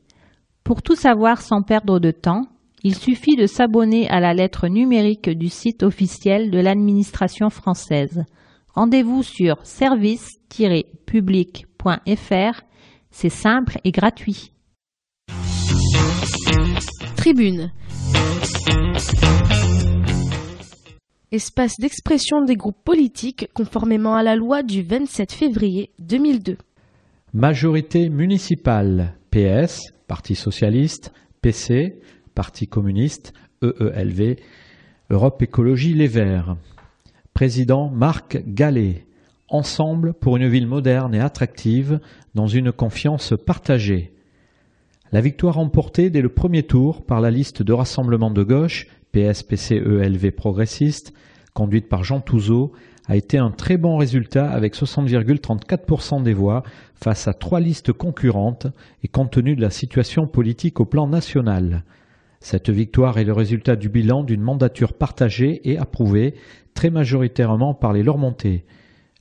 [SPEAKER 3] Pour tout savoir sans perdre de temps, il suffit de s'abonner à la lettre numérique du site officiel de l'administration française. Rendez-vous sur service-public.fr. C'est simple et gratuit.
[SPEAKER 1] Tribune. Espace d'expression des groupes politiques conformément à la loi du 27 février 2002.
[SPEAKER 4] Majorité municipale PS, Parti socialiste, PC, Parti communiste, EELV, Europe Écologie Les Verts. Président Marc Gallet. Ensemble pour une ville moderne et attractive dans une confiance partagée. La victoire remportée dès le premier tour par la liste de rassemblement de gauche, PSPCELV progressiste, conduite par Jean Touzeau, a été un très bon résultat avec 60,34% des voix face à trois listes concurrentes et compte tenu de la situation politique au plan national. Cette victoire est le résultat du bilan d'une mandature partagée et approuvée très majoritairement par les Lormontais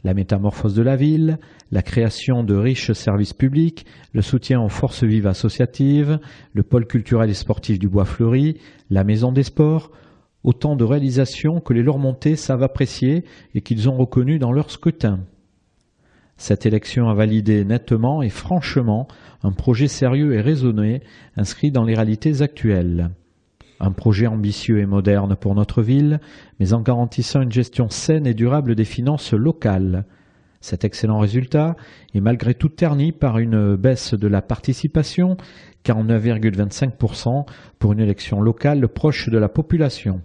[SPEAKER 4] la métamorphose de la ville, la création de riches services publics, le soutien aux forces vives associatives, le pôle culturel et sportif du Bois Fleuri, la maison des sports, autant de réalisations que les Lormontais savent apprécier et qu'ils ont reconnues dans leur scrutin. Cette élection a validé nettement et franchement un projet sérieux et raisonné inscrit dans les réalités actuelles. Un projet ambitieux et moderne pour notre ville, mais en garantissant une gestion saine et durable des finances locales. Cet excellent résultat est malgré tout terni par une baisse de la participation, 49,25% pour une élection locale proche de la population.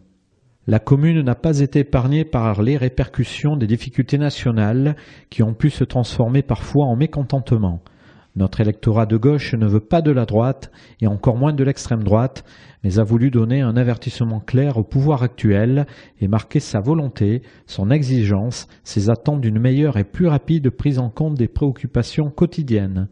[SPEAKER 4] La commune n'a pas été épargnée par les répercussions des difficultés nationales qui ont pu se transformer parfois en mécontentement. Notre électorat de gauche ne veut pas de la droite et encore moins de l'extrême droite, mais a voulu donner un avertissement clair au pouvoir actuel et marquer sa volonté, son exigence, ses attentes d'une meilleure et plus rapide prise en compte des préoccupations quotidiennes.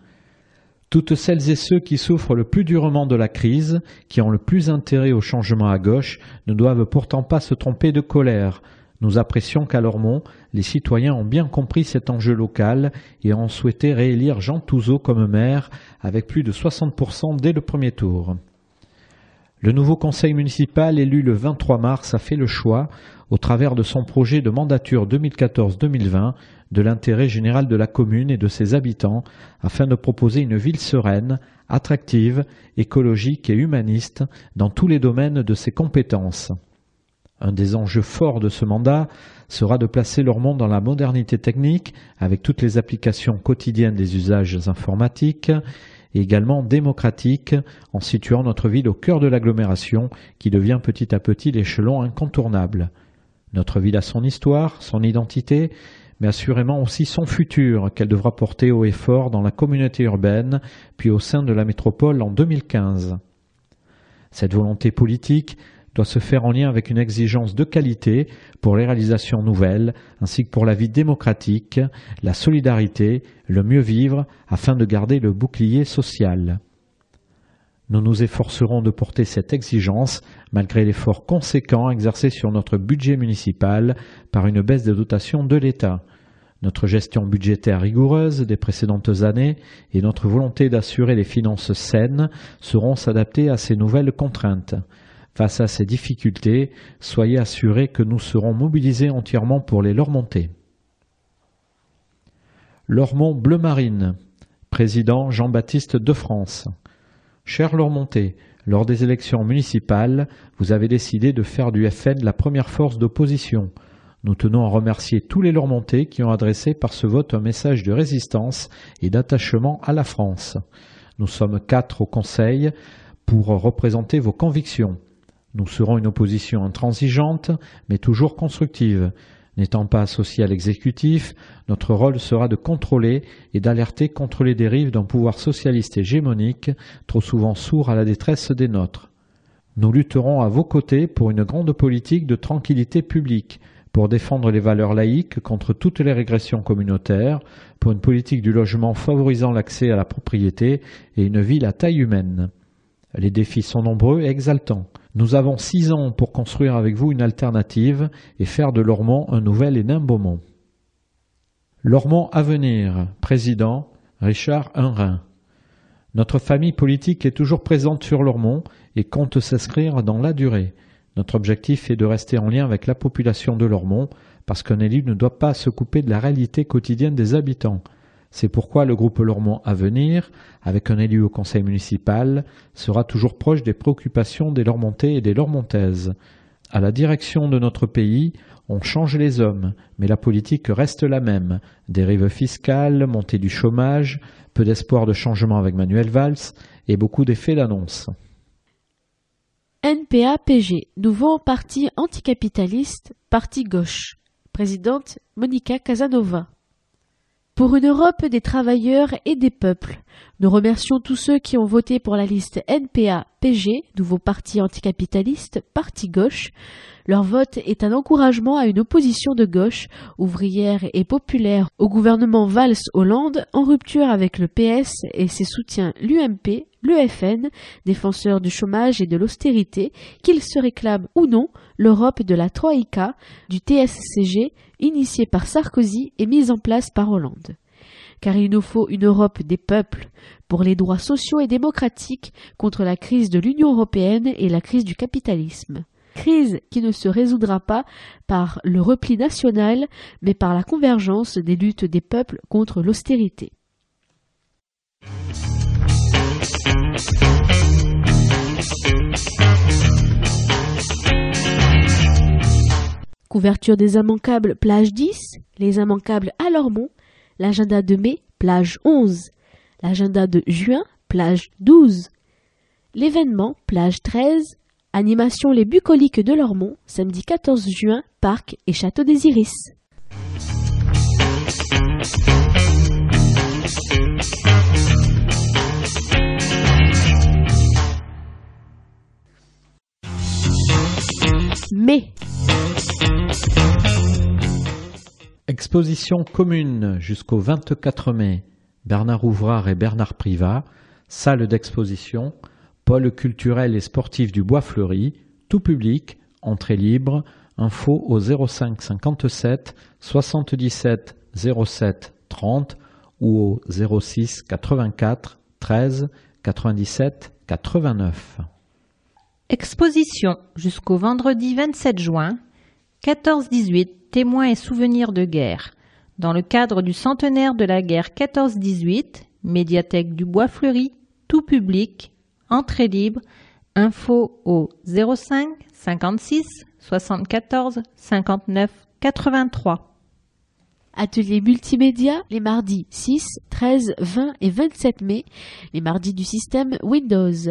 [SPEAKER 4] Toutes celles et ceux qui souffrent le plus durement de la crise, qui ont le plus intérêt au changement à gauche, ne doivent pourtant pas se tromper de colère. Nous apprécions qu'à Lormont, les citoyens ont bien compris cet enjeu local et ont souhaité réélire Jean Touzeau comme maire avec plus de 60% dès le premier tour. Le nouveau conseil municipal élu le 23 mars a fait le choix, au travers de son projet de mandature 2014-2020, de l'intérêt général de la commune et de ses habitants afin de proposer une ville sereine, attractive, écologique et humaniste dans tous les domaines de ses compétences. Un des enjeux forts de ce mandat sera de placer Lormont dans la modernité technique avec toutes les applications quotidiennes des usages informatiques et également démocratique en situant notre ville au cœur de l'agglomération qui devient petit à petit l'échelon incontournable. Notre ville a son histoire, son identité, mais assurément aussi son futur qu'elle devra porter haut et fort dans la communauté urbaine, puis au sein de la métropole en 2015. Cette volonté politique doit se faire en lien avec une exigence de qualité pour les réalisations nouvelles, ainsi que pour la vie démocratique, la solidarité, le mieux vivre, afin de garder le bouclier social. Nous nous efforcerons de porter cette exigence malgré l'effort conséquent exercé sur notre budget municipal par une baisse des dotations de l'État. Notre gestion budgétaire rigoureuse des précédentes années et notre volonté d'assurer les finances saines seront s'adapter à ces nouvelles contraintes. Face à ces difficultés, soyez assurés que nous serons mobilisés entièrement pour les Lormontais. Lormont Bleu Marine, président Jean-Baptiste de France. Cher Lormontais, lors des élections municipales, vous avez décidé de faire du FN la première force d'opposition. Nous tenons à remercier tous les Lormontais qui ont adressé par ce vote un message de résistance et d'attachement à la France. Nous sommes quatre au Conseil pour représenter vos convictions. Nous serons une opposition intransigeante, mais toujours constructive. N'étant pas associé à l'exécutif, notre rôle sera de contrôler et d'alerter contre les dérives d'un pouvoir socialiste hégémonique, trop souvent sourd à la détresse des nôtres. Nous lutterons à vos côtés pour une grande politique de tranquillité publique, pour défendre les valeurs laïques contre toutes les régressions communautaires, pour une politique du logement favorisant l'accès à la propriété et une ville à taille humaine. Les défis sont nombreux et exaltants. Nous avons six ans pour construire avec vous une alternative et faire de Lormont un nouvel et d'un Beaumont. Lormont Avenir, président Richard Unrin. Notre famille politique est toujours présente sur Lormont et compte s'inscrire dans la durée. Notre objectif est de rester en lien avec la population de Lormont parce qu'un élu ne doit pas se couper de la réalité quotidienne des habitants. C'est pourquoi le groupe Lormont à venir, avec un élu au conseil municipal, sera toujours proche des préoccupations des Lormontais et des Lormontaises. À la direction de notre pays, on change les hommes, mais la politique reste la même. Dérive fiscales, montée du chômage, peu d'espoir de changement avec Manuel Valls et beaucoup d'effets d'annonce.
[SPEAKER 1] NPA-PG, nouveau parti anticapitaliste, parti gauche. Présidente Monica Casanova. Pour une Europe des travailleurs et des peuples, nous remercions tous ceux qui ont voté pour la liste NPA-PG, nouveau parti anticapitaliste, parti gauche. Leur vote est un encouragement à une opposition de gauche, ouvrière et populaire au gouvernement Valls-Hollande, en rupture avec le PS et ses soutiens l'UMP, l'EFN, défenseurs du chômage et de l'austérité, qu'ils se réclament ou non l'Europe de la Troïka, du TSCG, initiée par Sarkozy et mise en place par Hollande. Car il nous faut une Europe des peuples, pour les droits sociaux et démocratiques contre la crise de l'Union européenne et la crise du capitalisme. Crise qui ne se résoudra pas par le repli national, mais par la convergence des luttes des peuples contre l'austérité. Couverture des immanquables, plage 10, les immanquables à Lormont, l'agenda de mai, plage 11, l'agenda de juin, plage 12, l'événement, plage 13, animation Les Bucoliques de Lormont, samedi 14 juin, parc et château des Iris. Mai.
[SPEAKER 4] Exposition commune jusqu'au 24 mai. Bernard Ouvrard et Bernard Privat. Salle d'exposition. Pôle culturel et sportif du Bois Fleuri. Tout public. Entrée libre. Info au 05 57 77 07 30 ou au 06 84 13 97 89.
[SPEAKER 3] Exposition jusqu'au vendredi 27 juin, 14-18 témoins et souvenirs de guerre. Dans le cadre du centenaire de la guerre 14-18, médiathèque du Bois Fleuri, tout public, entrée libre, info au 05 56 74 59 83.
[SPEAKER 1] Atelier multimédia les mardis 6, 13, 20 et 27 mai, les mardis du système Windows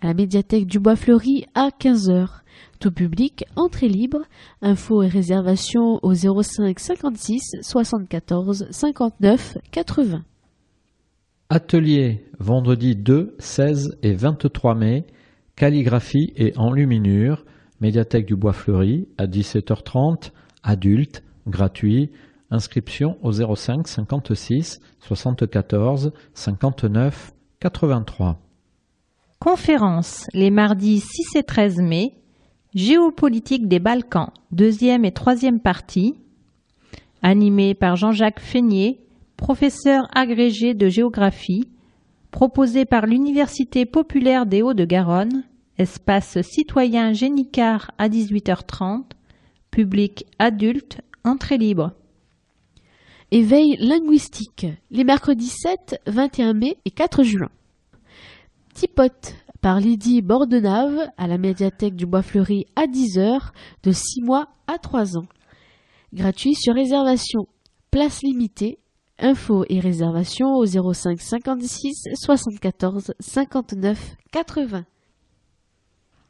[SPEAKER 1] à la médiathèque du Bois Fleuri à 15h. Tout public, entrée libre, infos et réservations au 05 56 74 59 80.
[SPEAKER 4] Atelier vendredi 2, 16 et 23 mai, calligraphie et enluminure, médiathèque du Bois Fleuri à 17h30, adulte, gratuit, inscription au 05 56 74 59 83.
[SPEAKER 3] Conférence les mardis 6 et 13 mai. Géopolitique des Balkans, deuxième et troisième partie. Animé par Jean-Jacques Feignet, professeur agrégé de géographie. Proposé par l'Université populaire des Hauts-de-Garonne. Espace citoyen Génicard à 18h30. Public adulte, entrée libre.
[SPEAKER 1] Éveil linguistique les mercredis 7, 21 mai et 4 juin. Tipote par Lydie Bordenave à la médiathèque du Bois Fleuri à 10h de 6 mois à 3 ans. Gratuit sur réservation. Place limitée. Infos et réservations au 05 56 74 59 80.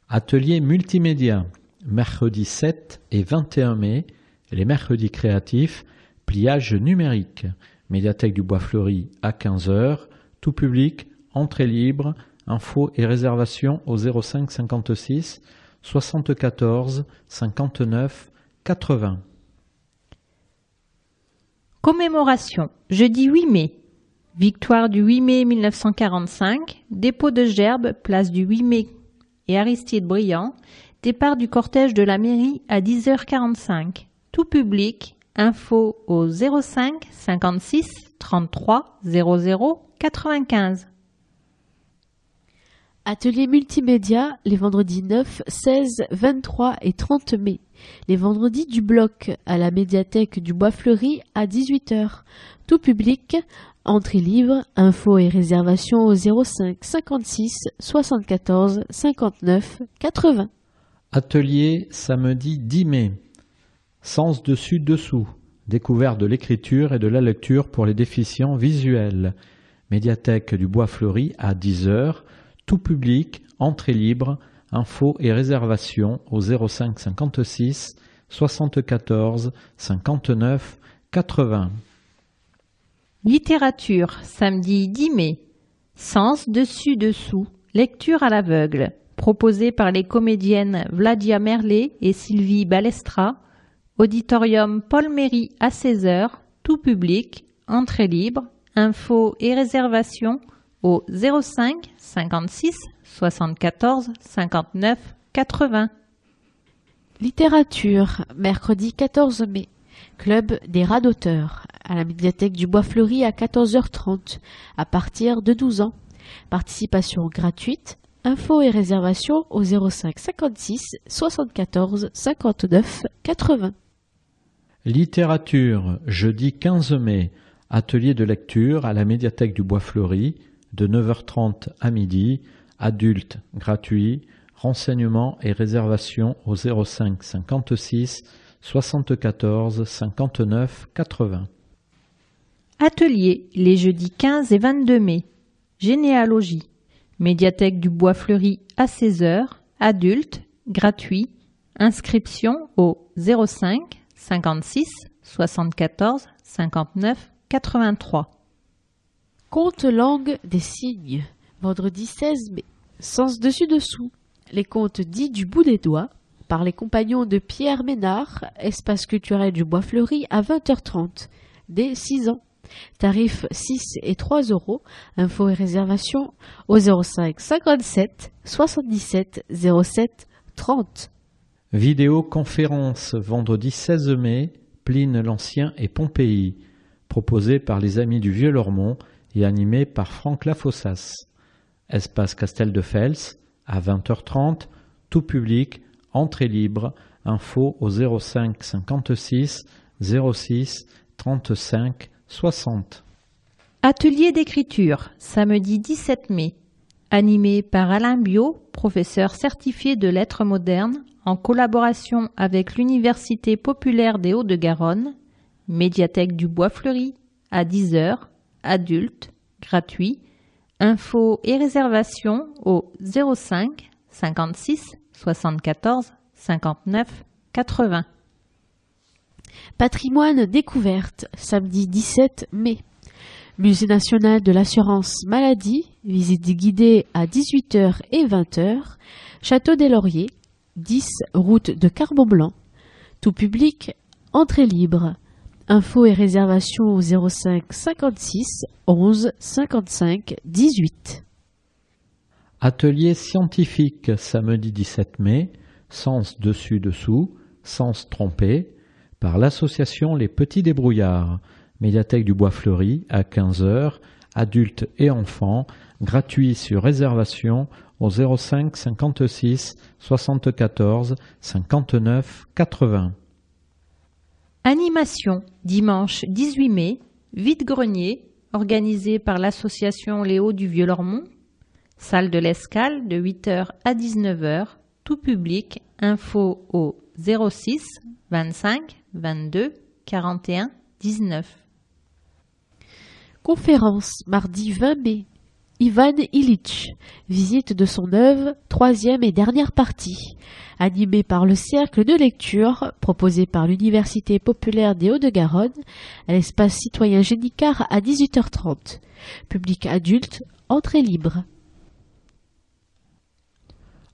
[SPEAKER 4] Atelier multimédia, mercredi 7 et 21 mai, Les mercredis créatifs, pliage numérique. Médiathèque du Bois Fleuri à 15h, tout public, entrée libre, infos et réservations au 05 56 74 59 80.
[SPEAKER 3] Commémoration. Jeudi 8 mai. Victoire du 8 mai 1945. Dépôt de gerbes, place du 8 mai et Aristide Briand. Départ du cortège de la mairie à 10h45. Tout public. Info au 05 56 33 00 95.
[SPEAKER 1] Atelier multimédia les vendredis 9, 16, 23 et 30 mai. Les vendredis du bloc à la médiathèque du Bois Fleuri à 18h. Tout public, entrée libre, infos et réservations au 05 56 74 59 80.
[SPEAKER 4] Atelier samedi 10 mai. Sens dessus dessous. Découverte de l'écriture et de la lecture pour les déficients visuels. Médiathèque du Bois Fleuri à 10h tout public, entrée libre, infos et réservations au 05 56 74 59 80.
[SPEAKER 3] Littérature, samedi 10 mai. Sens dessus-dessous, lecture à l'aveugle, proposée par les comédiennes Vladia Merlet et Sylvie Balestra. Auditorium Paul Méry à 16h, tout public, entrée libre, infos et réservations au 05 56 74 59 80.
[SPEAKER 1] Littérature, mercredi 14 mai. Club des rats d'auteurs, à la médiathèque du Bois Fleuri à 14h30, à partir de 12 ans. Participation gratuite, infos et réservations au 05 56 74 59 80.
[SPEAKER 4] Littérature, jeudi 15 mai, atelier de lecture à la médiathèque du Bois Fleuri, de 9h30 à midi, adultes gratuit, renseignements et réservations au 05 56 74 59 80.
[SPEAKER 3] Atelier les jeudis 15 et 22 mai. Généalogie. Médiathèque du Bois Fleuri à 16h, adultes, gratuit. Inscription au 05 56 74 59 83.
[SPEAKER 1] Conte langue des signes, vendredi 16 mai. Sens dessus-dessous. Les contes dits du bout des doigts, par les compagnons de Pierre Ménard, espace culturel du Bois Fleuri à 20h30, dès 6 ans. Tarifs 6 et 3 euros. Infos et réservations au 05 57 77 07 30.
[SPEAKER 4] Vidéoconférence vendredi 16 mai, Pline l'Ancien et Pompéi, proposée par les Amis du Vieux-Lormont et animé par Franck Lafossas. Espace Castel de Fels, à 20h30, tout public, entrée libre, info au 05 56 06 35 60.
[SPEAKER 3] Atelier d'écriture, samedi 17 mai, animé par Alain Bio, professeur certifié de lettres modernes, en collaboration avec l'Université populaire des Hauts-de-Garonne, médiathèque du Bois Fleuri, à 10h, adulte, gratuit. Infos et réservations au 05 56 74 59 80.
[SPEAKER 1] Patrimoine découverte, samedi 17 mai. Musée national de l'assurance maladie, visite guidée à 18h et 20h. Château des Lauriers, 10 route de Carbon Blanc. Tout public, entrée libre. Infos et réservations au 05 56 11 55 18.
[SPEAKER 4] Atelier scientifique samedi 17 mai, sens dessus-dessous, sens trompé, par l'association Les Petits Débrouillards, médiathèque du Bois Fleuri à 15h, adultes et enfants, gratuit sur réservation au 05 56 74 59 80.
[SPEAKER 3] Animation, dimanche 18 mai, vide-grenier, organisé par l'association Léo du Vieux-Lormont. Salle de l'Escale de 8h à 19h, tout public, info au 06 25 22 41 19.
[SPEAKER 1] Conférence, mardi 20 mai. Ivan Illich, visite de son œuvre, troisième et dernière partie, animée par le cercle de lecture proposé par l'Université populaire des Hauts-de-Garonne à l'espace citoyen Génicard à 18h30. Public adulte, entrée libre.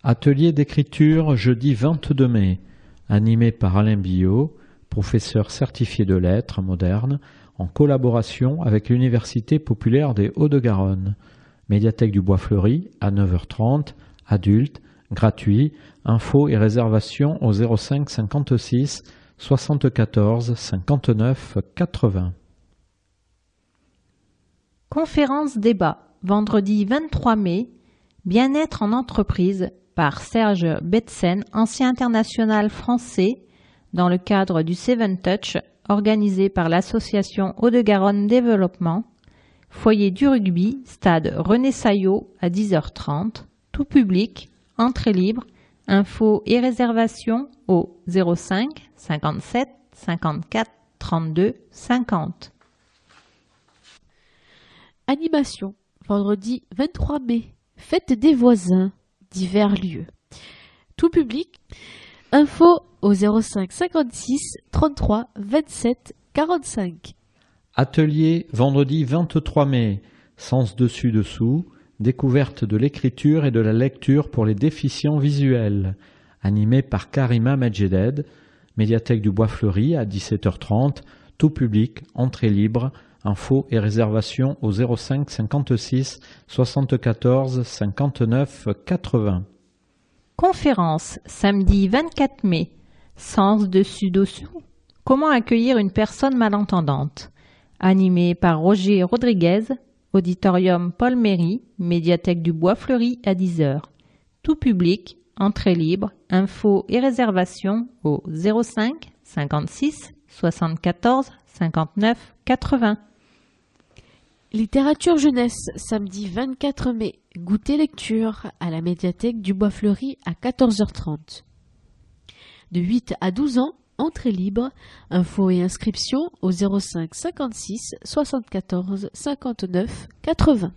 [SPEAKER 4] Atelier d'écriture jeudi 22 mai, animé par Alain Billot, professeur certifié de lettres modernes, en collaboration avec l'Université populaire des Hauts-de-Garonne. Médiathèque du Bois Fleuri à 9h30, adulte, gratuit, info et réservation au 05 56 74 59 80.
[SPEAKER 3] Conférence débat vendredi 23 mai. Bien-être en entreprise par Serge Betsen, ancien international français, dans le cadre du Seven Touch organisé par l'association Hauts-de-Garonne Développement Foyer du rugby, stade René Saillot à 10h30, tout public, entrée libre, infos et réservations au 05 57 54 32 50.
[SPEAKER 1] Animation, vendredi 23 mai, fête des voisins, divers lieux. Tout public, info au 05 56 33 27 45.
[SPEAKER 4] Atelier vendredi 23 mai, sens dessus-dessous, découverte de l'écriture et de la lecture pour les déficients visuels, animé par Karima Medjeded, médiathèque du Bois Fleuri à 17h30, tout public, entrée libre, info et réservation au 05 56 74 59 80.
[SPEAKER 3] Conférence samedi 24 mai, sens dessus-dessous, comment accueillir une personne malentendante? Animé par Roger Rodriguez, auditorium Paul Méry, médiathèque du Bois Fleuri à 10h. Tout public, entrée libre, infos et réservations au 05 56 74 59 80.
[SPEAKER 1] Littérature jeunesse, samedi 24 mai, goûter lecture à la médiathèque du Bois Fleuri à 14h30. De 8 à 12 ans, entrée libre, info et inscription au 05 56 74 59 80.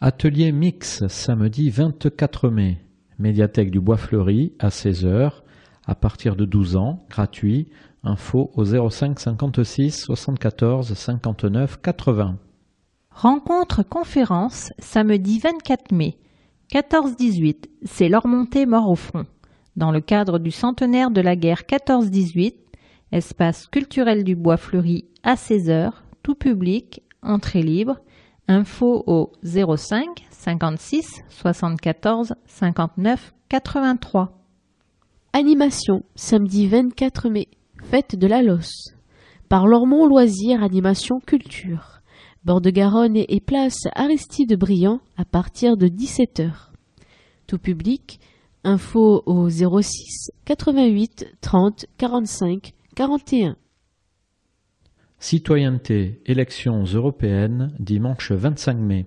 [SPEAKER 4] Atelier mix samedi 24 mai, médiathèque du Bois Fleuri à 16h, à partir de 12 ans, gratuit, info au 05 56 74 59 80.
[SPEAKER 3] Rencontre conférence samedi 24 mai, 14-18, c'est leur montée mort au front dans le cadre du centenaire de la guerre 14-18, espace culturel du Bois Fleuri à 16h, tout public, entrée libre, info au 05 56 74 59 83.
[SPEAKER 1] Animation, samedi 24 mai, fête de la Losse. Par Lormont Loisirs Animation Culture. Bord de Garonne et place Aristide Briand à partir de 17h. Tout public, Info au 06 88 30 45 41.
[SPEAKER 4] Citoyenneté, élections européennes, dimanche 25 mai.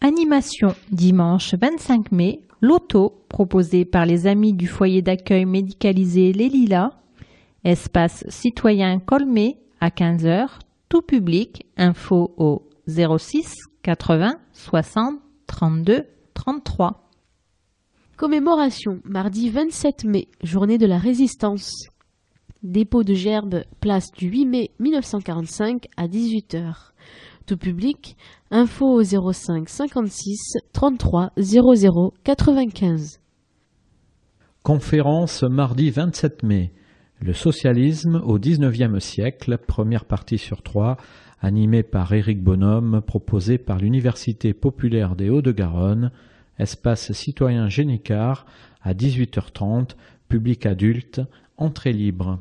[SPEAKER 3] Animation, dimanche 25 mai, loto proposé par les amis du foyer d'accueil médicalisé Les Lilas, espace citoyen Colmé à 15h, tout public, info au 06 80 60 32 33.
[SPEAKER 1] Commémoration, mardi 27 mai, journée de la résistance. Dépôt de gerbes, place du 8 mai 1945 à 18h. Tout public, info au 05 56 33 00 95.
[SPEAKER 4] Conférence mardi 27 mai. Le socialisme au XIXe siècle, première partie sur trois, animée par Éric Bonhomme, proposée par l'Université populaire des Hauts-de-Garonne, espace citoyen Génicard, à 18h30, public adulte, entrée libre.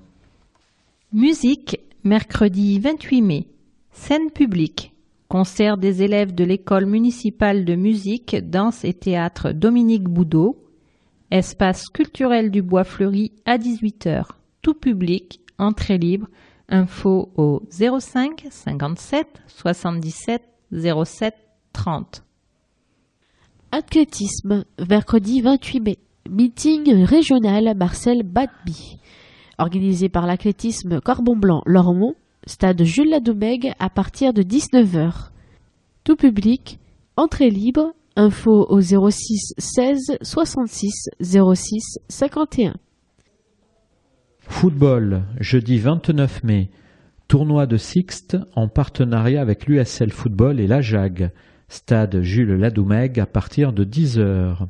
[SPEAKER 3] Musique, mercredi 28 mai. Scène publique. Concert des élèves de l'école municipale de musique, danse et théâtre Dominique Boudot. Espace culturel du Bois Fleuri à 18h. Tout public, entrée libre. Info au 05 57 77 07 30.
[SPEAKER 1] Athlétisme, mercredi 28 mai. Meeting régional Marcel Badby. Organisé par l'athlétisme Corbon Blanc Lormont, stade Jules Ladomègue à partir de 19h. Tout public, entrée libre, info au 06 16 66 06 51.
[SPEAKER 4] Football, jeudi 29 mai. Tournoi de Sixte en partenariat avec l'USL Football et la JAG. Stade Jules Ladoumègue à partir de 10h.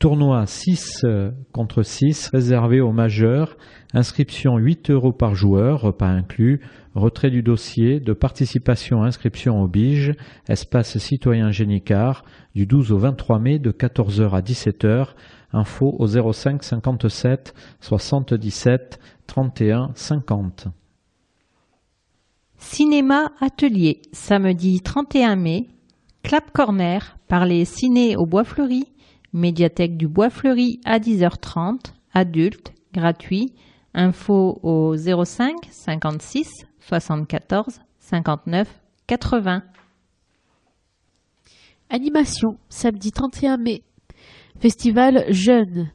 [SPEAKER 4] Tournoi 6 contre 6 réservé aux majeurs. Inscription 8 euros par joueur, repas inclus. Retrait du dossier de participation inscription au BIGE, espace citoyen Génicard, du 12 au 23 mai de 14h à 17h. Info au 05 57 77 31 50.
[SPEAKER 3] Cinéma Atelier, samedi 31 mai. Clap Corner par les Ciné au Bois Fleuri, médiathèque du Bois Fleuri à 10h30, adulte, gratuit. Info au 05 56 74 59 80.
[SPEAKER 1] Animation, samedi 31 mai. Festival Jeune,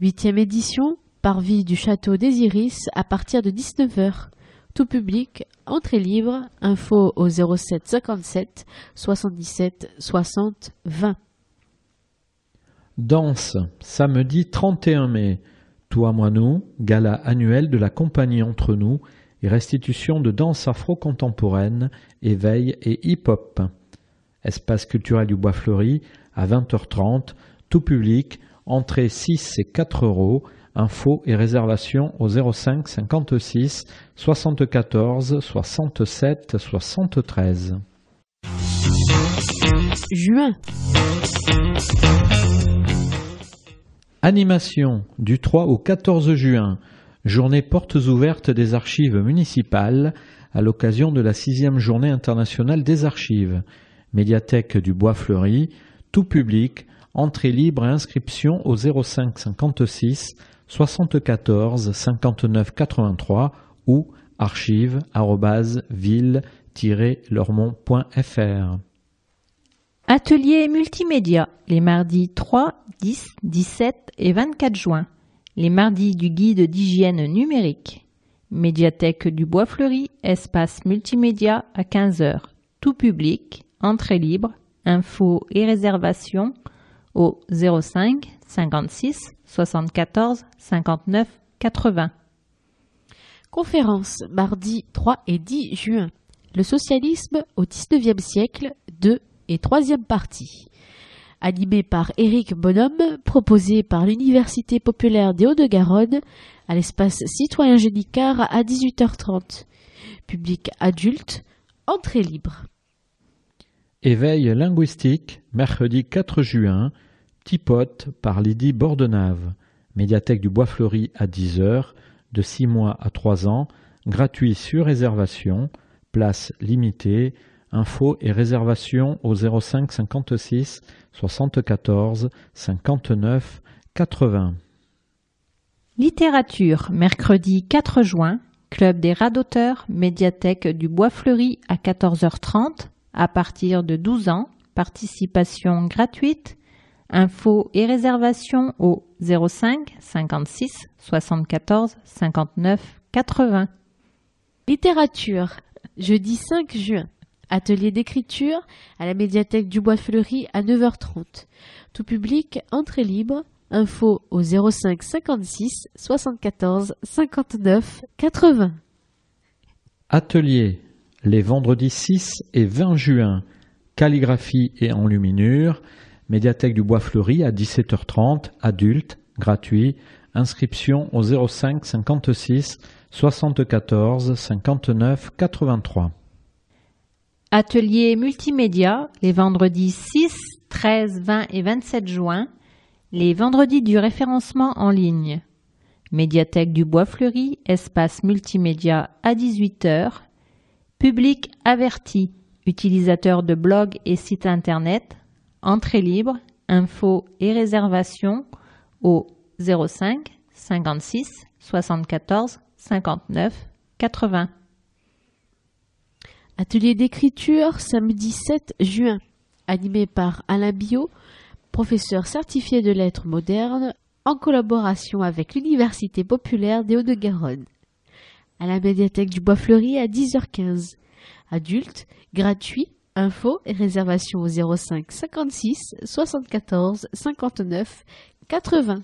[SPEAKER 1] 8e édition, parvis du château des Iris à partir de 19h. Tout public, entrée libre, info au 07 57 77 60 20.
[SPEAKER 4] Danse, samedi 31 mai. Toi, moi, nous, gala annuel de la compagnie Entre nous et restitution de danse afro-contemporaine, éveil et hip-hop. Espace culturel du Bois Fleuri à 20h30, tout public, entrée 6 et 4 euros, infos et réservations au 05 56 74 67 73.
[SPEAKER 1] Juin.
[SPEAKER 4] Animation du 3 au 14 juin. Journée portes ouvertes des archives municipales à l'occasion de la sixième journée internationale des archives. Médiathèque du Bois Fleuri, tout public, entrée libre et inscription au 05 56 74 59 83 ou archives-ville-lermont.fr.
[SPEAKER 3] Atelier multimédia les mardis 3, 10, 17 et 24 juin. Les mardis du guide d'hygiène numérique. Médiathèque du Bois Fleuri, espace multimédia à 15h. Tout public, entrée libre, infos et réservations au 05 56 74 59 80.
[SPEAKER 1] Conférence, mardi 3 et 10 juin. Le socialisme au XIXe siècle, 2 et 3e partie. Animé par Éric Bonhomme, proposé par l'Université populaire des Hauts-de-Garonne à l'espace citoyen Génicard à 18h30. Public adulte, entrée libre.
[SPEAKER 4] Éveil linguistique, mercredi 4 juin, Tipote par Lydie Bordenave. Médiathèque du Bois Fleuri à 10h, de 6 mois à 3 ans, gratuit sur réservation, place limitée, infos et réservations au 05 56 74 59 80.
[SPEAKER 3] Littérature, mercredi 4 juin, Club des radoteurs, médiathèque du Bois Fleuri à 14h30, à partir de 12 ans, participation gratuite, infos et réservations au 05 56 74 59 80.
[SPEAKER 1] Littérature, jeudi 5 juin. Atelier d'écriture à la médiathèque du Bois Fleuri à 9h30. Tout public, entrée libre. Info au 05 56 74 59 80.
[SPEAKER 4] Atelier les vendredis 6 et 20 juin. Calligraphie et enluminure. Médiathèque du Bois Fleuri à 17h30. Adulte, gratuit. Inscription au 05 56 74 59 83.
[SPEAKER 3] Atelier multimédia les vendredis 6, 13, 20 et 27 juin, les vendredis du référencement en ligne. Médiathèque du Bois Fleuri, espace multimédia à 18h. Public averti, utilisateur de blog et site internet, entrée libre, infos et réservations au 05 56 74 59 80.
[SPEAKER 1] Atelier d'écriture samedi 7 juin, animé par Alain Biot, professeur certifié de lettres modernes, en collaboration avec l'Université populaire des Hauts-de-Garonne. À la médiathèque du Bois Fleuri à 10h15. Adulte, gratuit, Info et réservation au 05 56 74 59 80.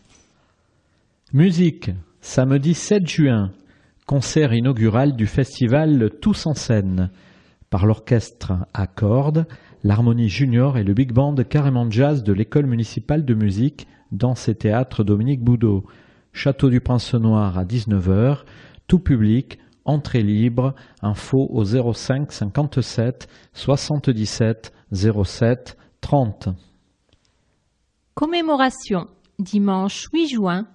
[SPEAKER 4] Musique, samedi 7 juin, concert inaugural du festival Tous en scène, par l'orchestre à cordes, l'harmonie junior et le big band carrément jazz de l'école municipale de musique, danse et théâtre Dominique Boudot. Château du Prince Noir à 19h, tout public, entrée libre, info au 05 57 77 07 30.
[SPEAKER 3] Commémoration, dimanche 8 juin,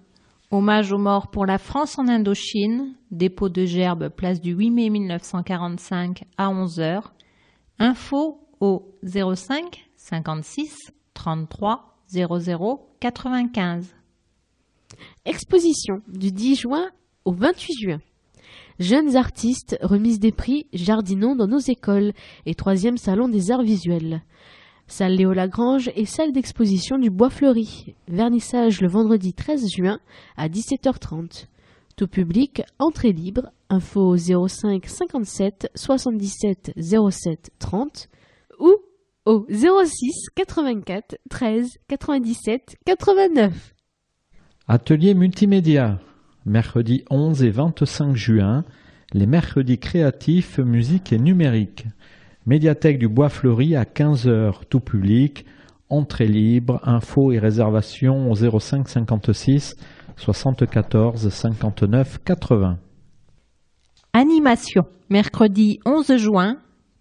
[SPEAKER 3] hommage aux morts pour la France en Indochine, dépôt de gerbe, place du 8 mai 1945 à 11h, info au 05 56 33 00 95.
[SPEAKER 1] Exposition du 10 juin au 28 juin. Jeunes artistes, remise des prix, jardinons dans nos écoles et troisième salon des arts visuels. Salle Léo Lagrange et salle d'exposition du Bois Fleuri. Vernissage le vendredi 13 juin à 17h30. Tout public, entrée libre, info au 05 57 77 07 30 ou au 06 84 13 97 89.
[SPEAKER 4] Atelier multimédia, mercredi 11 et 25 juin, les mercredis créatifs, musique et numérique. Médiathèque du Bois Fleuri à 15h, tout public, entrée libre, info et réservation au 05 56 74 59 80.
[SPEAKER 3] Animation, mercredi 11 juin,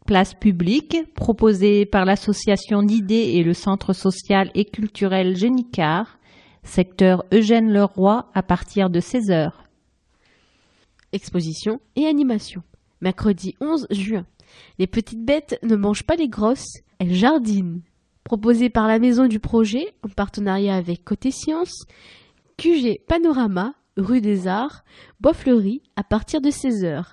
[SPEAKER 3] place publique, proposée par l'association d'idées et le centre social et culturel Génicard, secteur Eugène Leroy à partir de 16h.
[SPEAKER 1] Exposition et animation. Mercredi 11 juin. Les petites bêtes ne mangent pas les grosses, elles jardinent. Proposé par la maison du projet en partenariat avec Côté Science, QG Panorama, rue des Arts, Bois-Fleuri à partir de 16h.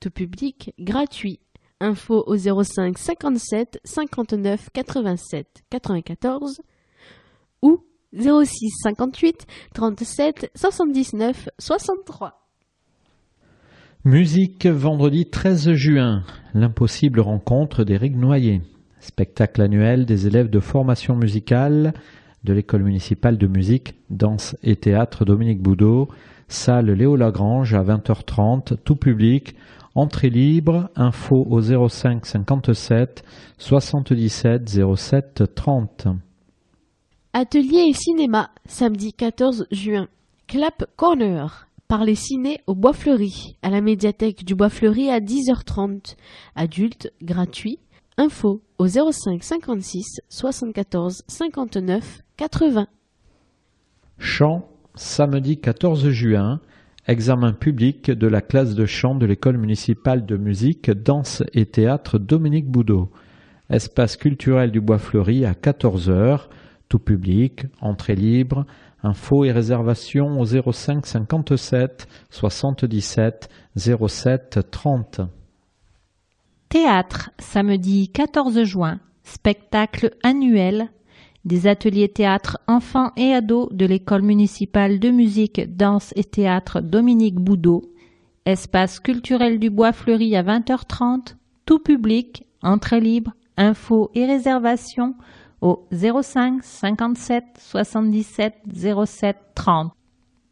[SPEAKER 1] Tout public gratuit. Info au 05 57 59 87 94 ou 06 58 37 79 63.
[SPEAKER 4] Musique vendredi 13 juin, l'impossible rencontre d'Éric Noyer. Spectacle annuel des élèves de formation musicale de l'école municipale de musique, danse et théâtre Dominique Boudot, salle Léo Lagrange à 20h30, tout public, entrée libre, info au 05 57 77 07 30.
[SPEAKER 1] Atelier et cinéma, samedi 14 juin. Clap Corner par les ciné au Bois Fleuri, à la médiathèque du Bois Fleuri à 10h30. Adulte, gratuit. Info au 05 56 74 59 80.
[SPEAKER 4] Chant, samedi 14 juin, examen public de la classe de chant de l'école municipale de musique, danse et théâtre Dominique Boudot. Espace culturel du Bois Fleuri à 14h, tout public, entrée libre, Infos et réservations au 05 57 77 07 30.
[SPEAKER 3] Théâtre, samedi 14 juin, spectacle annuel. Des ateliers théâtre enfants et ados de l'école municipale de musique, danse et théâtre Dominique Boudot, espace culturel du Bois Fleuri à 20h30, tout public, entrée libre, infos et réservations au 05 57 77 07 30.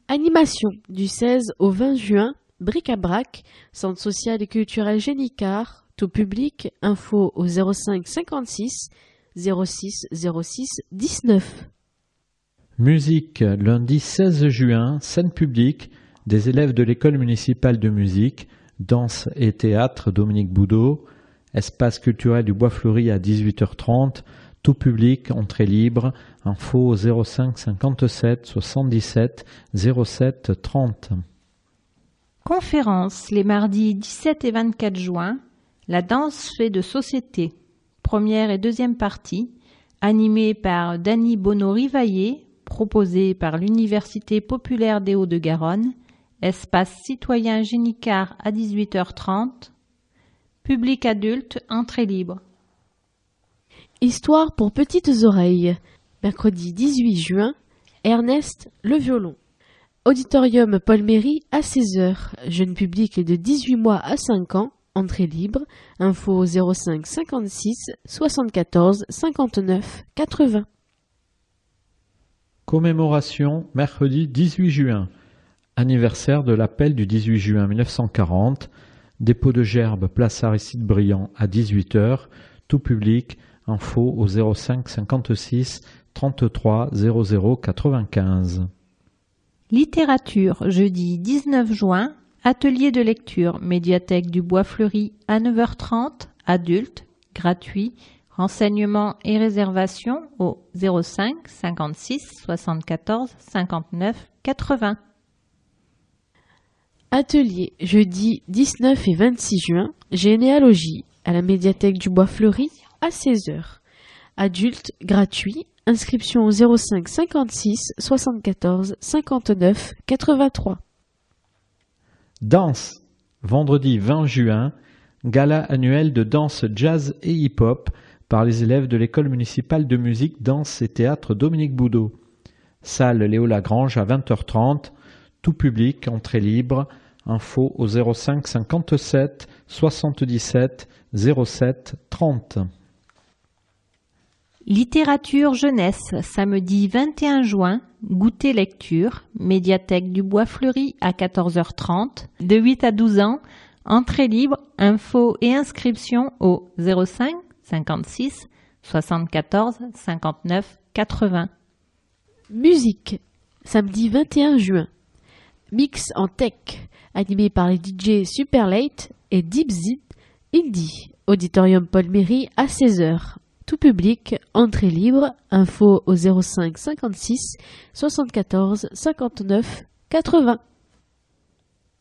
[SPEAKER 1] Animation du 16 au 20 juin, bric-à-brac, centre social et culturel Génicard, tout public, info au 05 56 06 06 19.
[SPEAKER 4] Musique, lundi 16 juin, scène publique, des élèves de l'école municipale de musique, danse et théâtre Dominique Boudot, espace culturel du Bois Fleuri à 18h30, tout public, entrée libre, info au 05 57 77 07 30.
[SPEAKER 3] Conférence les mardis 17 et 24 juin, la danse fait de société, première et deuxième partie, animée par Dany Bonneau-Rivaillé, proposée par l'Université populaire des Hauts-de-Garonne, espace citoyen Génicard à 18h30, public adulte, entrée libre.
[SPEAKER 1] Histoire pour petites oreilles. Mercredi 18 juin, Ernest le violon. Auditorium Paul Méry à 16h. Jeune public de 18 mois à 5 ans. entrée libre, info au 05 56 74 59 80.
[SPEAKER 4] Commémoration mercredi 18 juin. Anniversaire de l'appel du 18 juin 1940. Dépôt de gerbes, place Aristide Briand à 18h. Tout public. Info au 05 56 33 00 95.
[SPEAKER 3] Littérature, jeudi 19 juin, atelier de lecture, médiathèque du Bois Fleuri à 9h30, adulte, gratuit, renseignements et réservations au 05 56 74 59 80.
[SPEAKER 1] Atelier jeudi 19 et 26 juin, généalogie à la médiathèque du Bois Fleuri à 16h. Adulte gratuit, inscription au 05 56 74 59 83.
[SPEAKER 4] Danse, vendredi 20 juin, gala annuel de danse jazz et hip-hop par les élèves de l'école municipale de musique, danse et théâtre Dominique Boudot. Salle Léo Lagrange à 20h30, tout public, entrée libre, info au 05 57 77 07 30.
[SPEAKER 3] Littérature jeunesse, samedi 21 juin, goûter lecture, médiathèque du Bois Fleuri à 14h30, de 8 à 12 ans, entrée libre, info et inscription au 05 56 74 59 80.
[SPEAKER 1] Musique, samedi 21 juin. Mix en tech, animé par les DJ Superlate et Deep Indie, auditorium Paul Méry à 16h. Tout public, entrée libre, info au 05 56 74 59 80.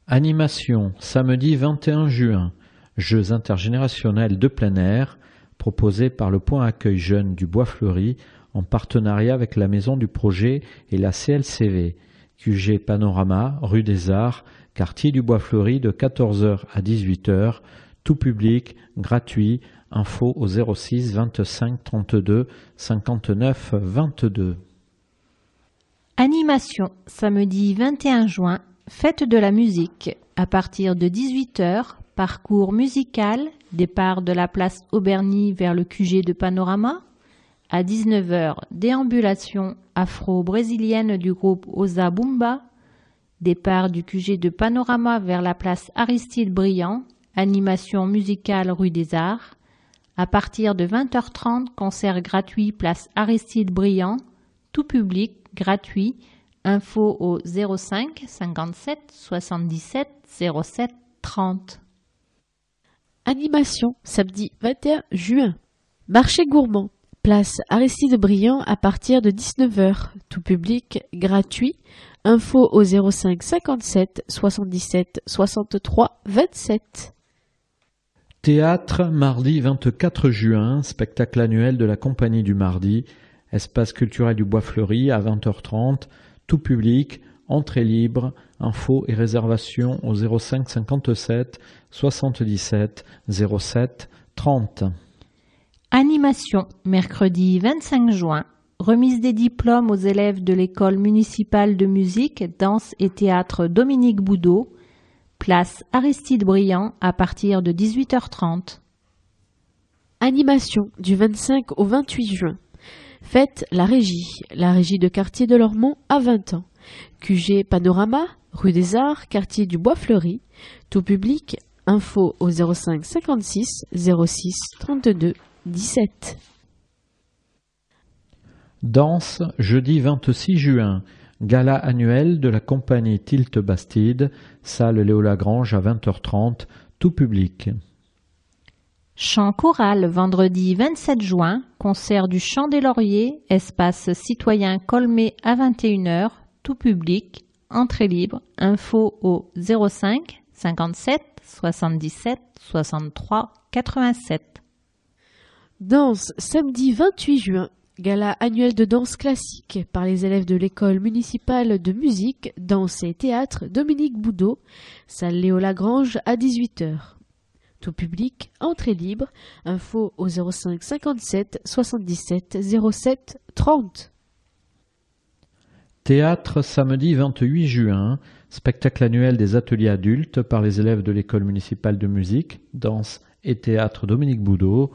[SPEAKER 4] Animation, samedi 21 juin. Jeux intergénérationnels de plein air, proposés par le Point Accueil Jeune du Bois Fleuri en partenariat avec la Maison du Projet et la CLCV. QG Panorama, rue des Arts, quartier du Bois Fleuri de 14h à 18h, tout public, gratuit, Info au 06 25 32 59 22.
[SPEAKER 3] Animation, samedi 21 juin, fête de la musique. À partir de 18h, parcours musical, départ de la place Auberny vers le QG de Panorama. À 19h, déambulation afro-brésilienne du groupe Osa Bumba. Départ du QG de Panorama vers la place Aristide Briand. Animation musicale rue des Arts. À partir de 20h30, concert gratuit place Aristide Briand, tout public, gratuit. Info au 05 57 77 07 30.
[SPEAKER 1] Animation, samedi 21 juin. Marché gourmand. Place Aristide Briand à partir de 19h. Tout public, gratuit. Info au 05 57 77 63 27.
[SPEAKER 4] Théâtre, mardi 24 juin, spectacle annuel de la Compagnie du Mardi, espace culturel du Bois Fleuri à 20h30, tout public, entrée libre, info et réservation au 05 57 77 07 30.
[SPEAKER 3] Animation, mercredi 25 juin, remise des diplômes aux élèves de l'école municipale de musique, danse et théâtre Dominique Boudot, Place Aristide Briand à partir de 18h30.
[SPEAKER 1] Animation du 25 au 28 juin. Faites la régie, la régie de quartier de Lormont à 20 ans. QG Panorama, rue des Arts, quartier du Bois Fleuri. Tout public, info au 05 56 06 32 17.
[SPEAKER 4] Danse jeudi 26 juin. Gala annuel de la compagnie Tilt Bastide, salle Léo Lagrange à 20h30, tout public.
[SPEAKER 3] Chant choral vendredi 27 juin, concert du Chant des Lauriers, espace citoyen Colmé à 21h, tout public, entrée libre, info au 05 57 77 63 87.
[SPEAKER 1] Danse samedi 28 juin, Gala annuel de danse classique par les élèves de l'école municipale de musique, danse et théâtre Dominique Boudot, salle Léo Lagrange à 18h. Tout public, entrée libre, info au 05 57 77 07 30.
[SPEAKER 4] Théâtre samedi 28 juin, spectacle annuel des ateliers adultes par les élèves de l'école municipale de musique, danse et théâtre Dominique Boudot,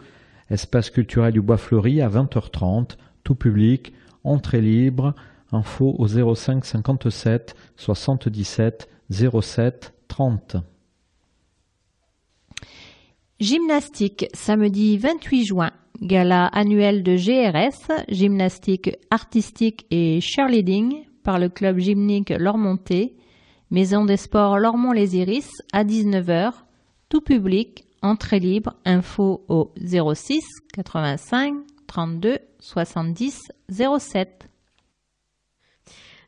[SPEAKER 4] espace culturel du Bois Fleuri à 20h30, tout public, entrée libre, info au 05 57 77 07 30.
[SPEAKER 3] Gymnastique, samedi 28 juin, gala annuel de GRS, gymnastique artistique et cheerleading par le club gymnique Lormonté, Maison des sports Lormont-les Iris à 19h, tout public, entrée libre, info au 06 85 32 70 07.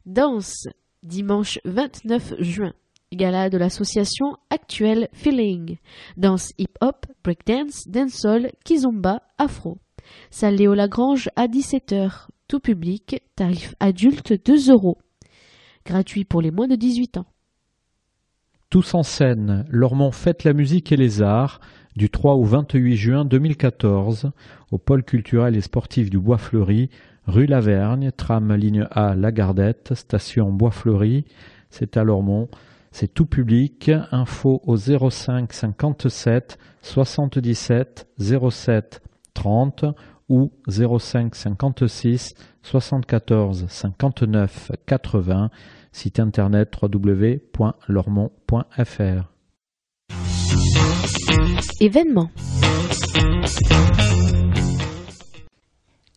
[SPEAKER 1] Danse, dimanche 29 juin. Gala de l'association Actuel Feeling. Danse hip-hop, breakdance, dancehall, kizomba, afro. Salle Léo Lagrange à 17h. Tout public, tarif adulte 2 euros. Gratuit pour les moins de 18 ans.
[SPEAKER 4] Tous en scène, Lormont fête la musique et les arts du 3 au 28 juin 2014 au pôle culturel et sportif du Bois Fleuri, rue Lavergne, tram ligne A Lagardette, station Bois Fleuri, c'est à Lormont. C'est tout public. Info au 05 57 77 07 30 ou 05 56 74 59 80. Site internet www.lormont.fr.
[SPEAKER 1] Événement.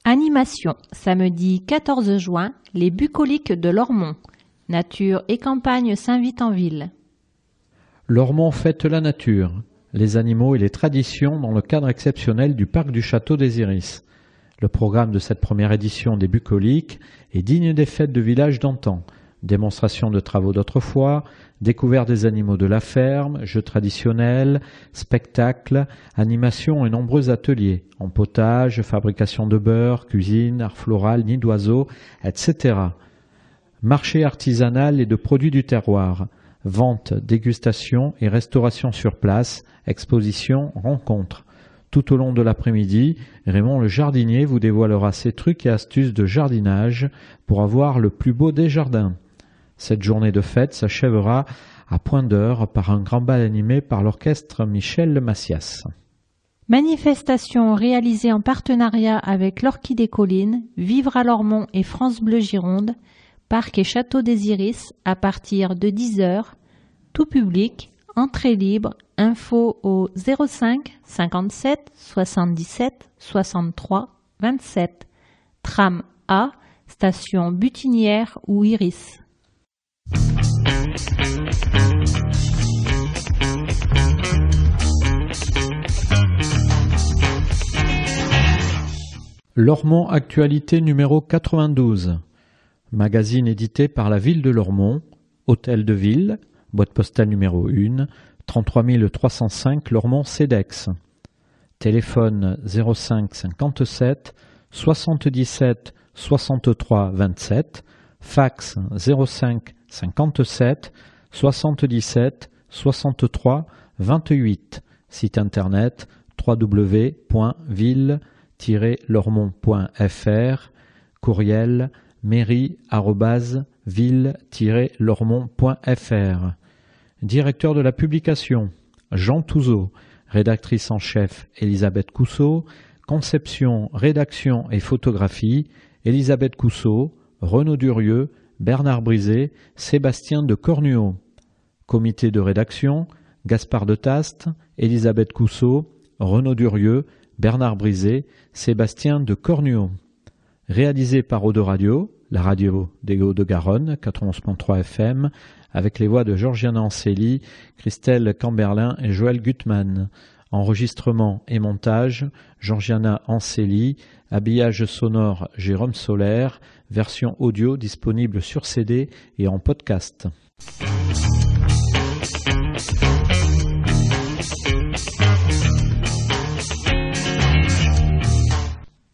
[SPEAKER 3] Animation. Samedi 14 juin, les bucoliques de Lormont. Nature et campagne s'invitent en ville.
[SPEAKER 4] Lormont fête la nature, les animaux et les traditions dans le cadre exceptionnel du parc du Château des Iris. Le programme de cette première édition des Bucoliques est digne des fêtes de village d'antan. Démonstration de travaux d'autrefois, découverte des animaux de la ferme, jeux traditionnels, spectacles, animations et nombreux ateliers, en potage, fabrication de beurre, cuisine, art floral, nid d'oiseaux, etc marché artisanal et de produits du terroir, vente, dégustation et restauration sur place, exposition, rencontres. Tout au long de l'après-midi, Raymond le jardinier vous dévoilera ses trucs et astuces de jardinage pour avoir le plus beau des jardins. Cette journée de fête s'achèvera à point d'heure par un grand bal animé par l'orchestre Michel Massias.
[SPEAKER 3] Manifestation réalisée en partenariat avec l'Orchidée Collines, Vivre à Lormont et France Bleu Gironde, Parc et Château des Iris à partir de 10h, tout public, entrée libre, info au 05 57 77 63 27. Tram A, station Butinière ou Iris.
[SPEAKER 4] Lormont Actualité numéro 92 magazine édité par la ville de Lormont, Hôtel de Ville, boîte postale numéro 1, 33 305 Lormont CEDEX. Téléphone 05 57 77 63 27, fax 05 57 77 63 28, site internet courriel mairie-ville-lormont.fr. Directeur de la publication, Jean Touzeau. Rédactrice en chef, Elisabeth Cousseau. Conception, rédaction et photographie, Elisabeth Cousseau, Renaud Durieux, Bernard Brisé, Sébastien de Cornuau. Comité de rédaction, Gaspard de Taste, Elisabeth Cousseau, Renaud Durieux, Bernard Brisé, Sébastien de Cornuau réalisé par Eau Radio, la radio des Hauts-de-Garonne, 91.3 FM, avec les voix de Georgiana Anceli, Christelle Camberlin et Joël Gutmann. Enregistrement et montage, Georgiana Anceli, habillage sonore Jérôme Solaire, version audio disponible sur CD et en podcast.